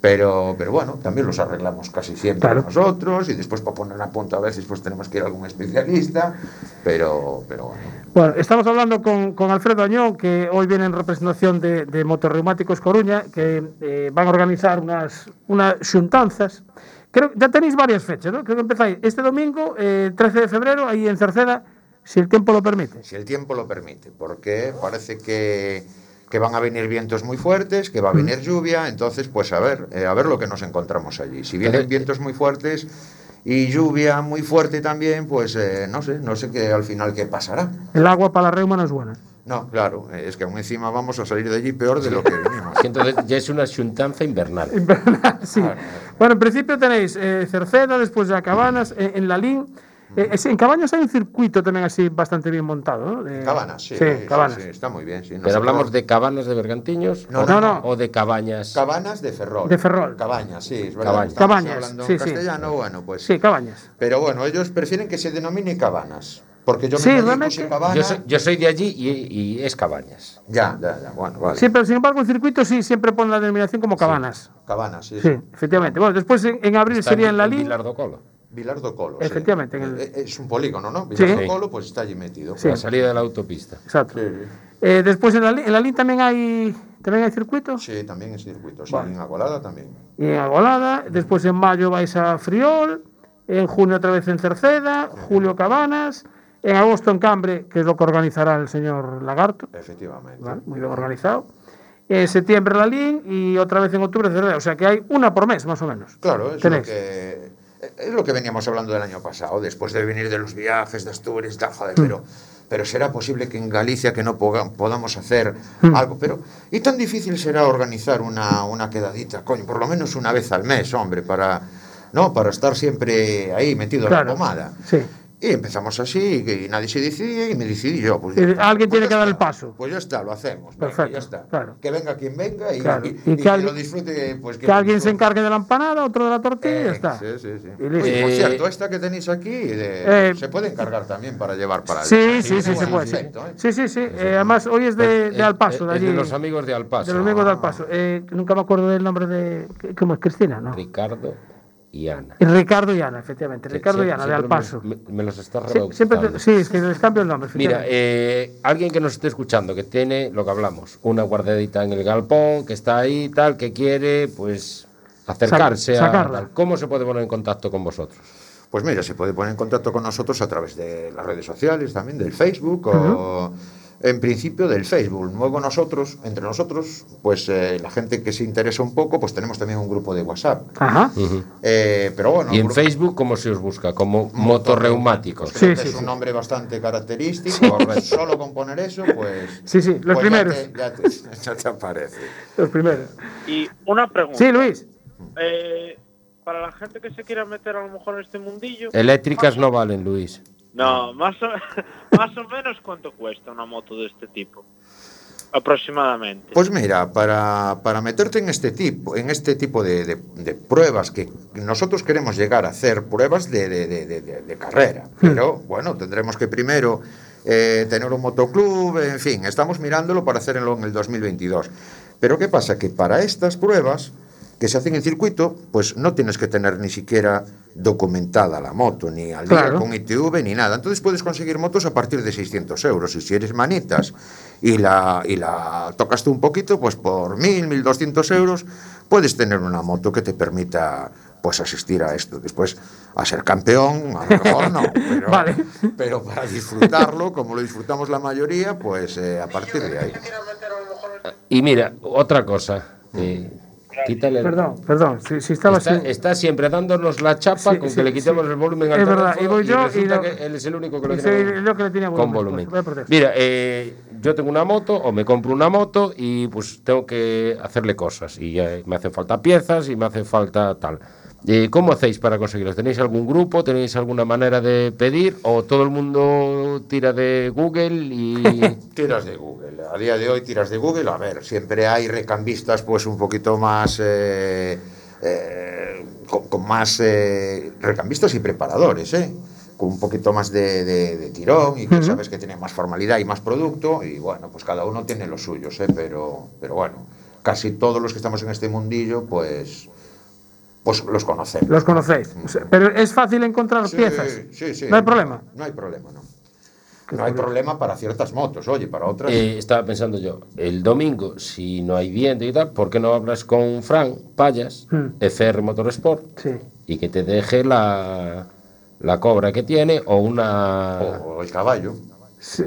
Pero, pero bueno, también los arreglamos casi siempre Claro. nosotros y después para poner a punto a veces pues tenemos que ir a algún especialista, pero, pero bueno. Bueno, estamos hablando con, con Alfredo Añón, que hoy viene en representación de, de Motorreumáticos Coruña, que eh, van a organizar unas, unas xuntanzas. Creo ya tenéis varias fechas, ¿no? Creo que empezáis este domingo, eh, 13 de febrero, ahí en Cerceda, si el tiempo lo permite. si el tiempo lo permite, porque parece que, que van a venir vientos muy fuertes, que va a venir lluvia, entonces pues a ver, eh, a ver lo que nos encontramos allí. Si vienen vientos muy fuertes y lluvia muy fuerte también, pues eh, no sé, no sé qué al final qué pasará. El agua para la reuma no es buena. No, claro, eh, es que aún encima vamos a salir de allí peor de lo que venimos. Entonces ya es una xuntanza invernal. sí. Bueno, en principio tenéis eh, Cerceda, después ya Cabanas, eh, en Lalín. Eh, eh, sí, en Cabañas hay un circuito también así bastante bien montado, ¿no? De- Cabanas, sí, Sí, sí, Cabanas. sí, está muy bien. Sí. Pero hablamos de cabanas de bergantiños No, o, no, no. o de cabañas. Cabanas de Ferrol. De Ferrol. Cabañas, sí, es verdad. Cabañas. Hablando sí, en sí. castellano, bueno, pues Sí, Cabañas. Pero bueno, ellos prefieren que se denomine cabanas. Porque yo me Sí, realmente. sin cabana. Yo soy, yo soy de allí y, y es cabañas. Ya, ya, ya. Bueno, vale. Sí, pero sin embargo el circuito sí siempre pone la denominación como Cabanas. Cabanas, sí. Sí, efectivamente. Bueno, después en, en abril Está sería en en. Vilar do Colo. Vilar do Colo. sí. Efectivamente, en el- Eh, Es un polígono, ¿no? Sí. Vilar do Sí. Colo, pues está allí metido. Sí. La salida de la autopista. Exacto. Sí, Eh, después en la, en la LIN también hay, también hay circuito. sí, también en circuito. Sí, Vale. en Agolada también. Y en Agolada. Después en mayo vais a Friol. En junio otra vez en Cerceda. Julio Cabanas. En agosto en Cambre, que es lo que organizará el señor Lagarto. Efectivamente. ¿vale? Muy bien organizado. En septiembre la LIN y otra vez en octubre Cerceda. O sea que hay una por mes, más o menos. Claro, es lo, que, es lo que veníamos hablando del año pasado, después de venir de los viajes de Asturias tal, joder, pero, pero será posible que en Galicia que no podamos hacer Mm. algo, pero ¿y tan difícil será organizar una, una quedadita, coño, por lo menos una vez al mes, hombre, para, ¿no? para estar siempre ahí metido en la pomada? Sí. Y empezamos así, y nadie se decidía y me decidí yo. Pues, está. alguien Pues tiene ya que dar el paso. Pues ya está, lo hacemos. venga, Perfecto, ya está. claro. Que venga quien venga y, Claro. y- Y y que lo disfrute. Pues, Que alguien se encargue de la empanada, otro de la tortilla y ya Eh, está. Sí, sí, sí. Y Oye, listo. por Eh, cierto, esta que tenéis aquí de- Eh, se puede encargar también para llevar para el Sí, sí, sí, se puede. ¿eh? sí, sí. sí. Eh, además, hoy es de, de Alpaso, de Es allí. de los amigos de Alpaso. de los amigos de Alpaso. Eh, nunca me acuerdo del nombre de. ¿Cómo es? Cristina, ¿no? Ricardo y Ana. Y Ricardo y Ana, efectivamente. Ricardo y Sie- Ana, de siempre Alpaso. Me, me los está Sí, siempre te- sí, es que les cambio el nombre. Mira, eh, alguien que nos esté escuchando, que tiene lo que hablamos, una guardadita en el galpón, que está ahí y tal, que quiere, pues, acercarse Sac- a. ¿Cómo se puede poner en contacto con vosotros? Pues mira, se puede poner en contacto con nosotros a través de las redes sociales, también del Facebook o en principio del Facebook. Luego nosotros, entre nosotros, pues eh, la gente que se interesa un poco, pues tenemos también un grupo de WhatsApp. Ajá. Eh, pero bueno, y en grupo- Facebook, ¿cómo se os busca? Como motorreumáticos. Creo Sí, que sí, es un nombre bastante característico. Solo con poner eso, pues. Sí, sí, los pues primeros. Ya te, ya te- ya te aparece. Los primeros. Y una pregunta. Sí, Luis. Eh, para la gente que se quiera meter a lo mejor en este mundillo. Eléctricas no valen, Luis. No, más o, más o menos cuánto cuesta una moto de este tipo. Aproximadamente. Pues mira, para, para meterte en este tipo, en este tipo de, de- de pruebas que nosotros queremos llegar a hacer pruebas de, de- de- de- de- de carrera, pero bueno, tendremos que primero eh, tener un motoclub, en fin, estamos mirándolo para hacerlo en el 2022. Pero ¿qué pasa? Que para estas pruebas que se hacen en circuito, pues no tienes que tener ni siquiera documentada la moto, ni al día Claro. con ITV, ni nada. Entonces puedes conseguir motos a partir de 600 euros. Y si eres manitas y la, y la tocas tú un poquito, pues por 1.000, 1.200 euros puedes tener una moto que te permita pues asistir a esto. Después, a ser campeón, a lo mejor no, pero, Vale. pero para disfrutarlo, como lo disfrutamos la mayoría, pues eh, a partir de ahí. Y mira, otra cosa. eh, quítale. Perdón, perdón. Si, si estaba Está, así. está siempre dándonos la chapa Sí, con sí, que le quitemos sí. el volumen al Es verdad, y voy yo y resulta lo- que él es el único que lo y tiene que le tenía con volumen, volumen. pues. Mira, eh, yo tengo una moto o me compro una moto y pues tengo que hacerle cosas y eh, me hacen falta piezas y me hace falta tal. Eh, ¿Cómo hacéis para conseguirlas? ¿Tenéis algún grupo? ¿Tenéis alguna manera de pedir? ¿O todo el mundo tira de Google y... Tiras de Google. A día de hoy tiras de Google. A ver, siempre hay recambistas pues un poquito más... eh, eh, con, con más eh, recambistas y preparadores, ¿eh? Con un poquito más de, de- de tirón y que sabes que tiene más formalidad y más producto. Y bueno, pues cada uno tiene los suyos, ¿eh? Pero, pero bueno, casi todos los que estamos en este mundillo, pues, pues los conocemos. Los conocéis. Sea, pero es fácil encontrar Sí, piezas. sí, sí. No hay problema. No hay problema, no. No hay problema para ciertas motos, oye, para otras. Eh, estaba pensando yo, el domingo, si no hay viento y tal, ¿por qué no hablas con Fran Payas, Hmm. FR Motorsport, Sí. y que te deje la, la cobra que tiene o una... O el caballo. Sí,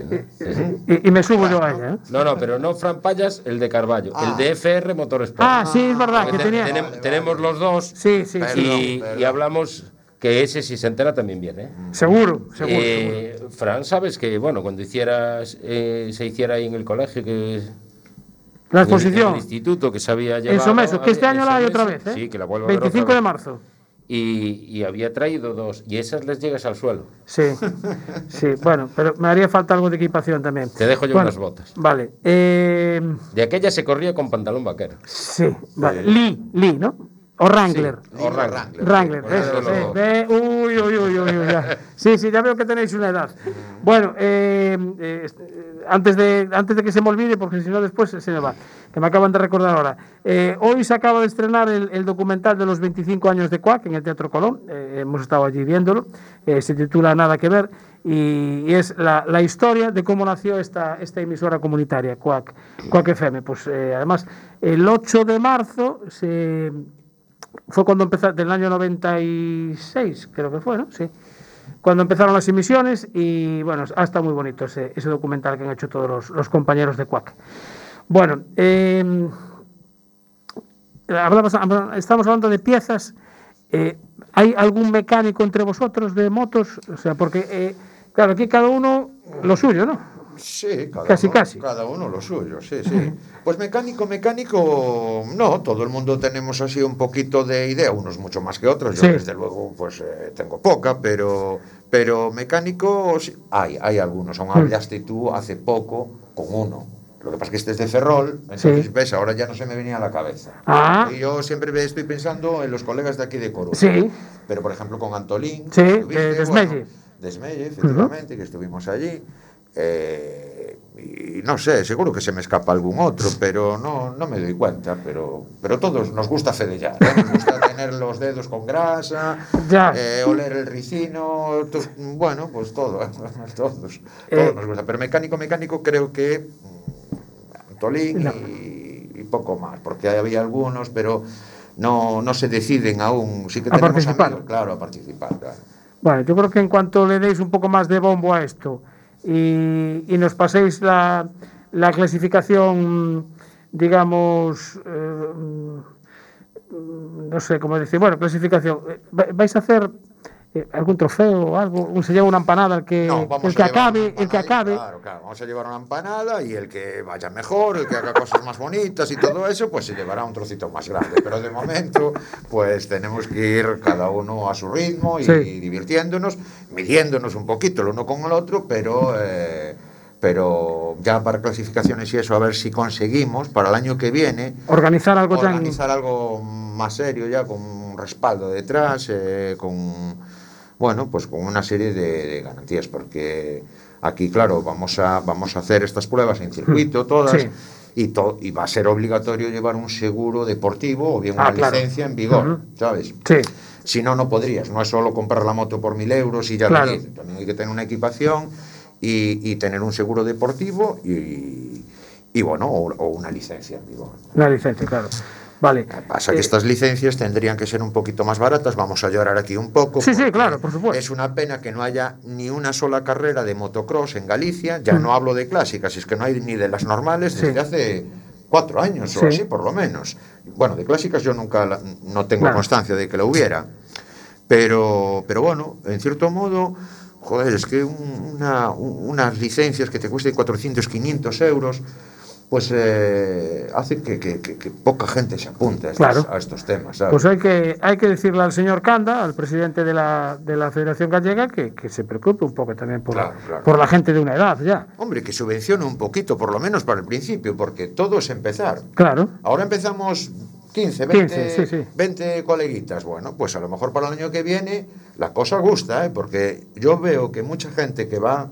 Y, y me subo yo a ella. ¿eh? No, no, pero no Fran Payas, el de Carballo, el de FR Motorsport. Ah, sí, es verdad, que Te- tenía. tenem- tenemos los dos Sí, sí, sí. y, Perdón, y hablamos que ese si se entera también viene. ¿eh? Seguro, seguro. seguro. Eh, Fran, sabes que, bueno, cuando hicieras, eh, se hiciera ahí en el colegio, que La el- exposición. En el instituto que se había En. Someso, que este año la hay otra vez, ¿eh? Sí, que la vuelvo a ver 25 otra de vez. marzo. Y, y había traído dos. Y esas les llegas al suelo. Sí, sí, bueno, pero me haría falta algo de equipación también. Te dejo yo Bueno, unas botas. Vale, eh, De aquella se corría con pantalón vaquero. sí, vale. Lee, Lee, ¿no? O Wrangler. Sí, O Wrangler. Wrangler. Wrangler, eso, sí. uy, uy, uy, uy, ya. Sí, sí, ya veo que tenéis una edad. Bueno, eh, eh, antes, de, antes de que se me olvide, porque si no después se me va, que me acaban de recordar ahora. Eh, hoy se acaba de estrenar el, documental de los 25 años de Cuac en el Teatro Colón. Eh, hemos estado allí viéndolo. Eh, se titula Nada que ver y, es la, historia de cómo nació esta, esta emisora comunitaria, Cuac, Cuac FM. Pues además, el 8 de marzo se fue cuando empezó, del año 96, creo que fue, ¿no? Sí. Cuando empezaron las emisiones y bueno, ha estado muy bonito ese, ese documental que han hecho todos los, compañeros de Cuac. Bueno, eh, hablamos- habla- estamos hablando de piezas. eh, ¿Hay algún mecánico entre vosotros de motos? O sea, porque, eh, claro, aquí cada uno lo suyo, ¿no? Sí, cada Casi, uno, casi. Cada uno lo suyo, sí, sí. Pues mecánico, mecánico, no, todo el mundo tenemos así un poquito de idea, unos mucho más que otros. Yo, Sí. desde luego, pues eh, tengo poca, pero, pero mecánico sí, hay, hay algunos. Aún Mm. hablaste tú hace poco con uno. Lo que pasa es que este es de Ferrol, entonces, Sí. ves, ahora ya no se me venía a la cabeza. Ah. Y yo siempre estoy pensando en los colegas de aquí de Coruña. Sí. Pero, por ejemplo, con Antolín. Sí, de- estuviste, de bueno, Esmelle. de Esmelle, efectivamente, que estuvimos allí. Eh, y no sé, seguro que se me escapa algún otro, pero no, no me doy cuenta. Pero, pero todos nos gusta fedellar, ¿eh? nos gusta tener los dedos con grasa, eh, oler el ricino, to- bueno, pues todo, todos, todos Eh. nos gusta. Pero mecánico, mecánico creo que mm, Antolín No. y, y poco más, porque había algunos, pero no, no se deciden aún. Sí que A tenemos participar. amigos, claro, a participar, claro. Bueno, yo creo que en cuanto le deis un poco más de bombo a esto y, y nos paséis la, la clasificación, digamos, eh, mm, no sé cómo decir, bueno, clasificación, eh, va- ¿vais a hacer eh, algún trofeo o algo? ¿Se lleva una empanada el que, No, el que acabe? El que acabe. Claro, claro, vamos a llevar una empanada y el que vaya mejor, el que haga cosas más bonitas y todo eso, pues se llevará un trocito más grande. Pero de momento, pues tenemos que ir cada uno a su ritmo y, Sí. divirtiéndonos, midiéndonos un poquito el uno con el otro, pero... eh, pero ya para clasificaciones y eso, a ver si conseguimos para el año que viene Organizar algo tan... organizar algo más serio ya, con respaldo detrás, eh, con bueno, pues con una serie de, de garantías, porque aquí, claro, vamos a, vamos a hacer estas pruebas en circuito todas. Mm. Sí. Y, to- y va a ser obligatorio llevar un seguro deportivo o bien Ah, una claro. licencia en vigor. ¿sabes? Sí, Si no, no podrías. No es solo comprar la moto por mil euros y ya Claro. También hay que tener una equipación y, y tener un seguro deportivo y, y bueno, o, o una licencia en vigor. una licencia, claro. Vale. Pasa que Eh, estas licencias tendrían que ser un poquito más baratas. Vamos a llorar aquí un poco. Sí, sí, claro, por supuesto. Es una pena que no haya ni una sola carrera de motocross en Galicia. Ya Mm. no hablo de clásicas, es que no hay ni de las normales desde Sí. hace cuatro años o Sí. así, por lo menos. Bueno, de clásicas yo nunca la- no tengo Claro. constancia de que la hubiera. Pero, pero bueno, en cierto modo, joder, es que un- una- un- unas licencias que te cuesten 400, 500 euros, pues eh, hace que, que- que- que poca gente se apunte a estos, Claro. a estos temas. ¿sabes? Pues hay que, hay que decirle al señor Canda, al presidente de la, de la Federación Gallega, que, se preocupe un poco también por, Claro, la, claro. por la gente de una edad ya. Hombre, que subvencione un poquito, por lo menos para el principio, porque todo es empezar. Claro. Ahora empezamos 15, 20, 15, sí, sí. 20 coleguitas. Bueno, pues a lo mejor para el año que viene la cosa gusta, ¿eh? porque yo veo que mucha gente que va,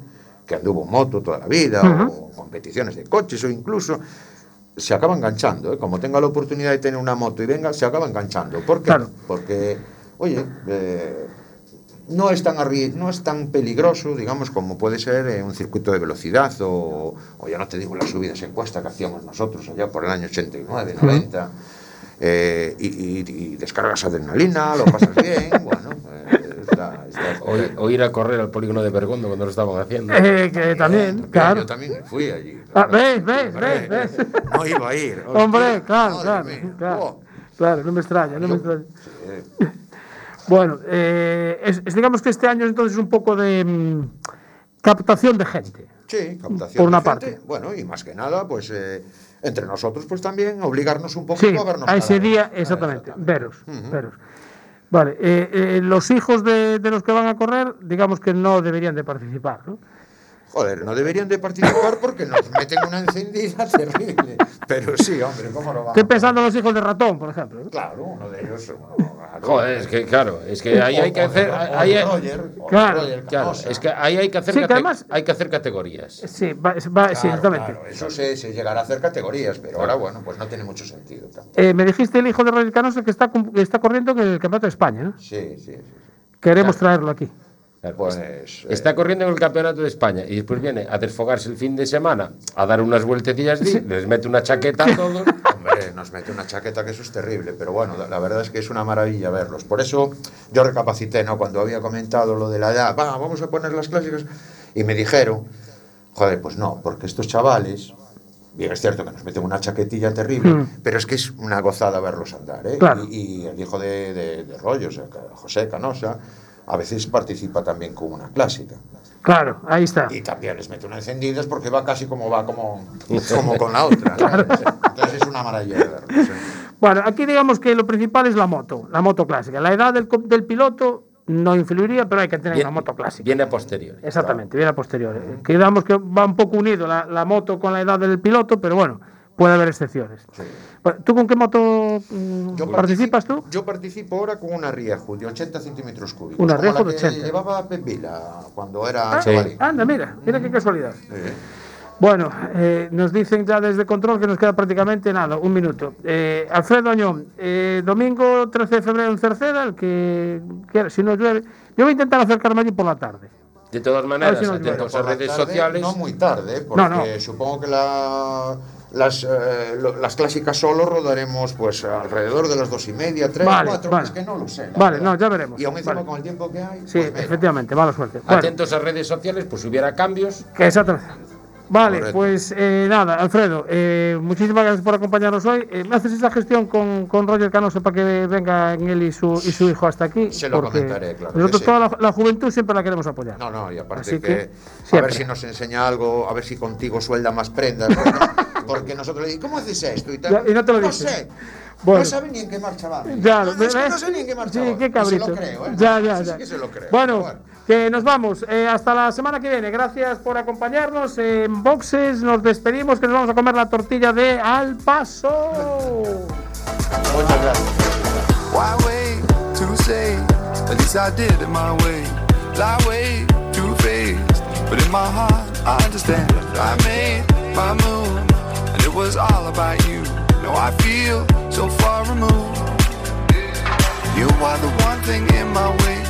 que anduvo en moto toda la vida, o competiciones de coches, o incluso se acaba enganchando. ¿eh? Como tenga la oportunidad de tener una moto y venga, se acaba enganchando. ¿Por qué? Claro. Porque, oye, eh, no es tan no es tan peligroso, digamos, como puede ser un circuito de velocidad o, o ya no te digo las subidas en cuesta que hacíamos nosotros allá por el año 89, 90. eh, y, y- y descargas adrenalina, lo pasas bien, bueno, O, o ir a correr al polígono de Bergondo cuando lo estaban haciendo. Eh, que también, claro. Yo también fui allí. Ah, ¿Ves, ves, Hombre, ves, ves? No iba a ir. Hombre, claro, Madre claro. Oh, Claro, no me extraña, no me extraña. sí. Bueno, eh, es, es digamos que este año entonces un poco de mm, captación de gente. Sí, captación. Por una de gente. parte. Bueno, y más que nada, pues eh, entre nosotros, pues también obligarnos un poco Sí, a vernos. a ese día, Ah, exactamente, exactamente. veros, veros. Vale, eh, eh, los hijos de, de los que van a correr, digamos que no deberían de participar, ¿no? Joder, no deberían de participar porque nos meten una encendida terrible. Pero sí, hombre, ¿cómo lo vamos? Estoy pensando en los hijos de ratón, por ejemplo. Claro, uno de ellos. Joder, es que claro, es que ahí hay que hacer. ahí Claro, Claro, es que ahí hay que hacer, Sí, que además- hay que hacer categorías. Sí, va, va- sí, Claro, exactamente. claro, eso se, se llegará a hacer categorías, pero ahora, bueno, pues no tiene mucho sentido. Eh, me dijiste el hijo de Roger Canosa que está, que está corriendo en el Campeonato de España, ¿no? Sí, sí, sí. Queremos traerlo aquí. Pues, est- está corriendo en el campeonato de España y después viene a desfogarse el fin de semana, a dar unas vueltecillas, les mete una chaqueta a todos. Hombre, nos mete una chaqueta que eso es terrible, pero bueno, la, la verdad es que es una maravilla verlos. Por eso yo recapacité, ¿no? Cuando había comentado lo de la edad, va, vamos a poner las clásicas, y me dijeron, joder, pues no, porque estos chavales, bien, es cierto que nos meten una chaquetilla terrible, Mm. pero es que es una gozada verlos andar, ¿eh? Claro. Y, y el hijo de, de, de Rollo, o sea, José Canosa, a veces participa también con una clásica. Claro, ahí está. Y también les mete una encendida porque va casi como va como, como con la otra. Entonces es una maravilla. Bueno, aquí digamos que lo principal es la moto, la moto clásica. La edad del, del piloto no influiría, pero hay que tener Viene- una moto clásica. Viene a posteriori. Exactamente, viene a posteriori. Que digamos que va un poco unido la, la moto con la edad del piloto, pero bueno, puede haber excepciones. Bueno, ¿Tú con qué moto mm, Yo participas tú? Yo participo ahora con una Rieju de 80 centímetros cúbicos. Una la de que 80. llevaba Pep Vila cuando era Ah, chavalín. Anda, mira, mira qué casualidad. Bueno, eh, nos dicen ya desde control que nos queda prácticamente nada, un minuto. Eh, Alfredo Añón, eh, domingo 13 de febrero en Cerceda, el que quiera, si no llueve. Yo voy a intentar acercarme allí por la tarde. De todas maneras, si a redes tarde, sociales. No muy tarde, porque No, no. supongo que la, las, eh, lo- las clásicas solo rodaremos pues alrededor de las dos y media, tres, Vale, cuatro. vale. Es que no lo sé. Vale, verdad. no, ya veremos. Y aún encima Vale. con el tiempo que hay. Sí, pues efectivamente, mala suerte. Atentos a redes sociales, pues si hubiera cambios. que exactamente. Vale, Correcto. pues eh, nada, Alfredo, eh, muchísimas gracias por acompañarnos hoy. Eh, ¿Me haces esa gestión con, con Roger Canoso para que venga en él y su, y su hijo hasta aquí? Se lo Porque comentaré, claro Nosotros sí. toda la, la juventud siempre la queremos apoyar. No, no, y aparte Así que, que, a ver si nos enseña algo, a ver si contigo suelda más prendas. Porque, porque nosotros le decimos, ¿cómo haces esto? Y, tal. Ya, y no te lo no dices. sé. Bueno. No sabe ni en qué marcha va. Ya, no, no, es que no sé ni en qué marcha Sí, va. qué cabrito. se lo creo, ¿eh? Ya, No, ya, sí, sí ya. que se lo creo. Bueno, Bueno. Que nos vamos. Eh, hasta la semana que viene. Gracias por acompañarnos en Boxes. Nos despedimos que nos vamos a comer la tortilla de Al Paso. Muchas gracias. You are the one thing in my way.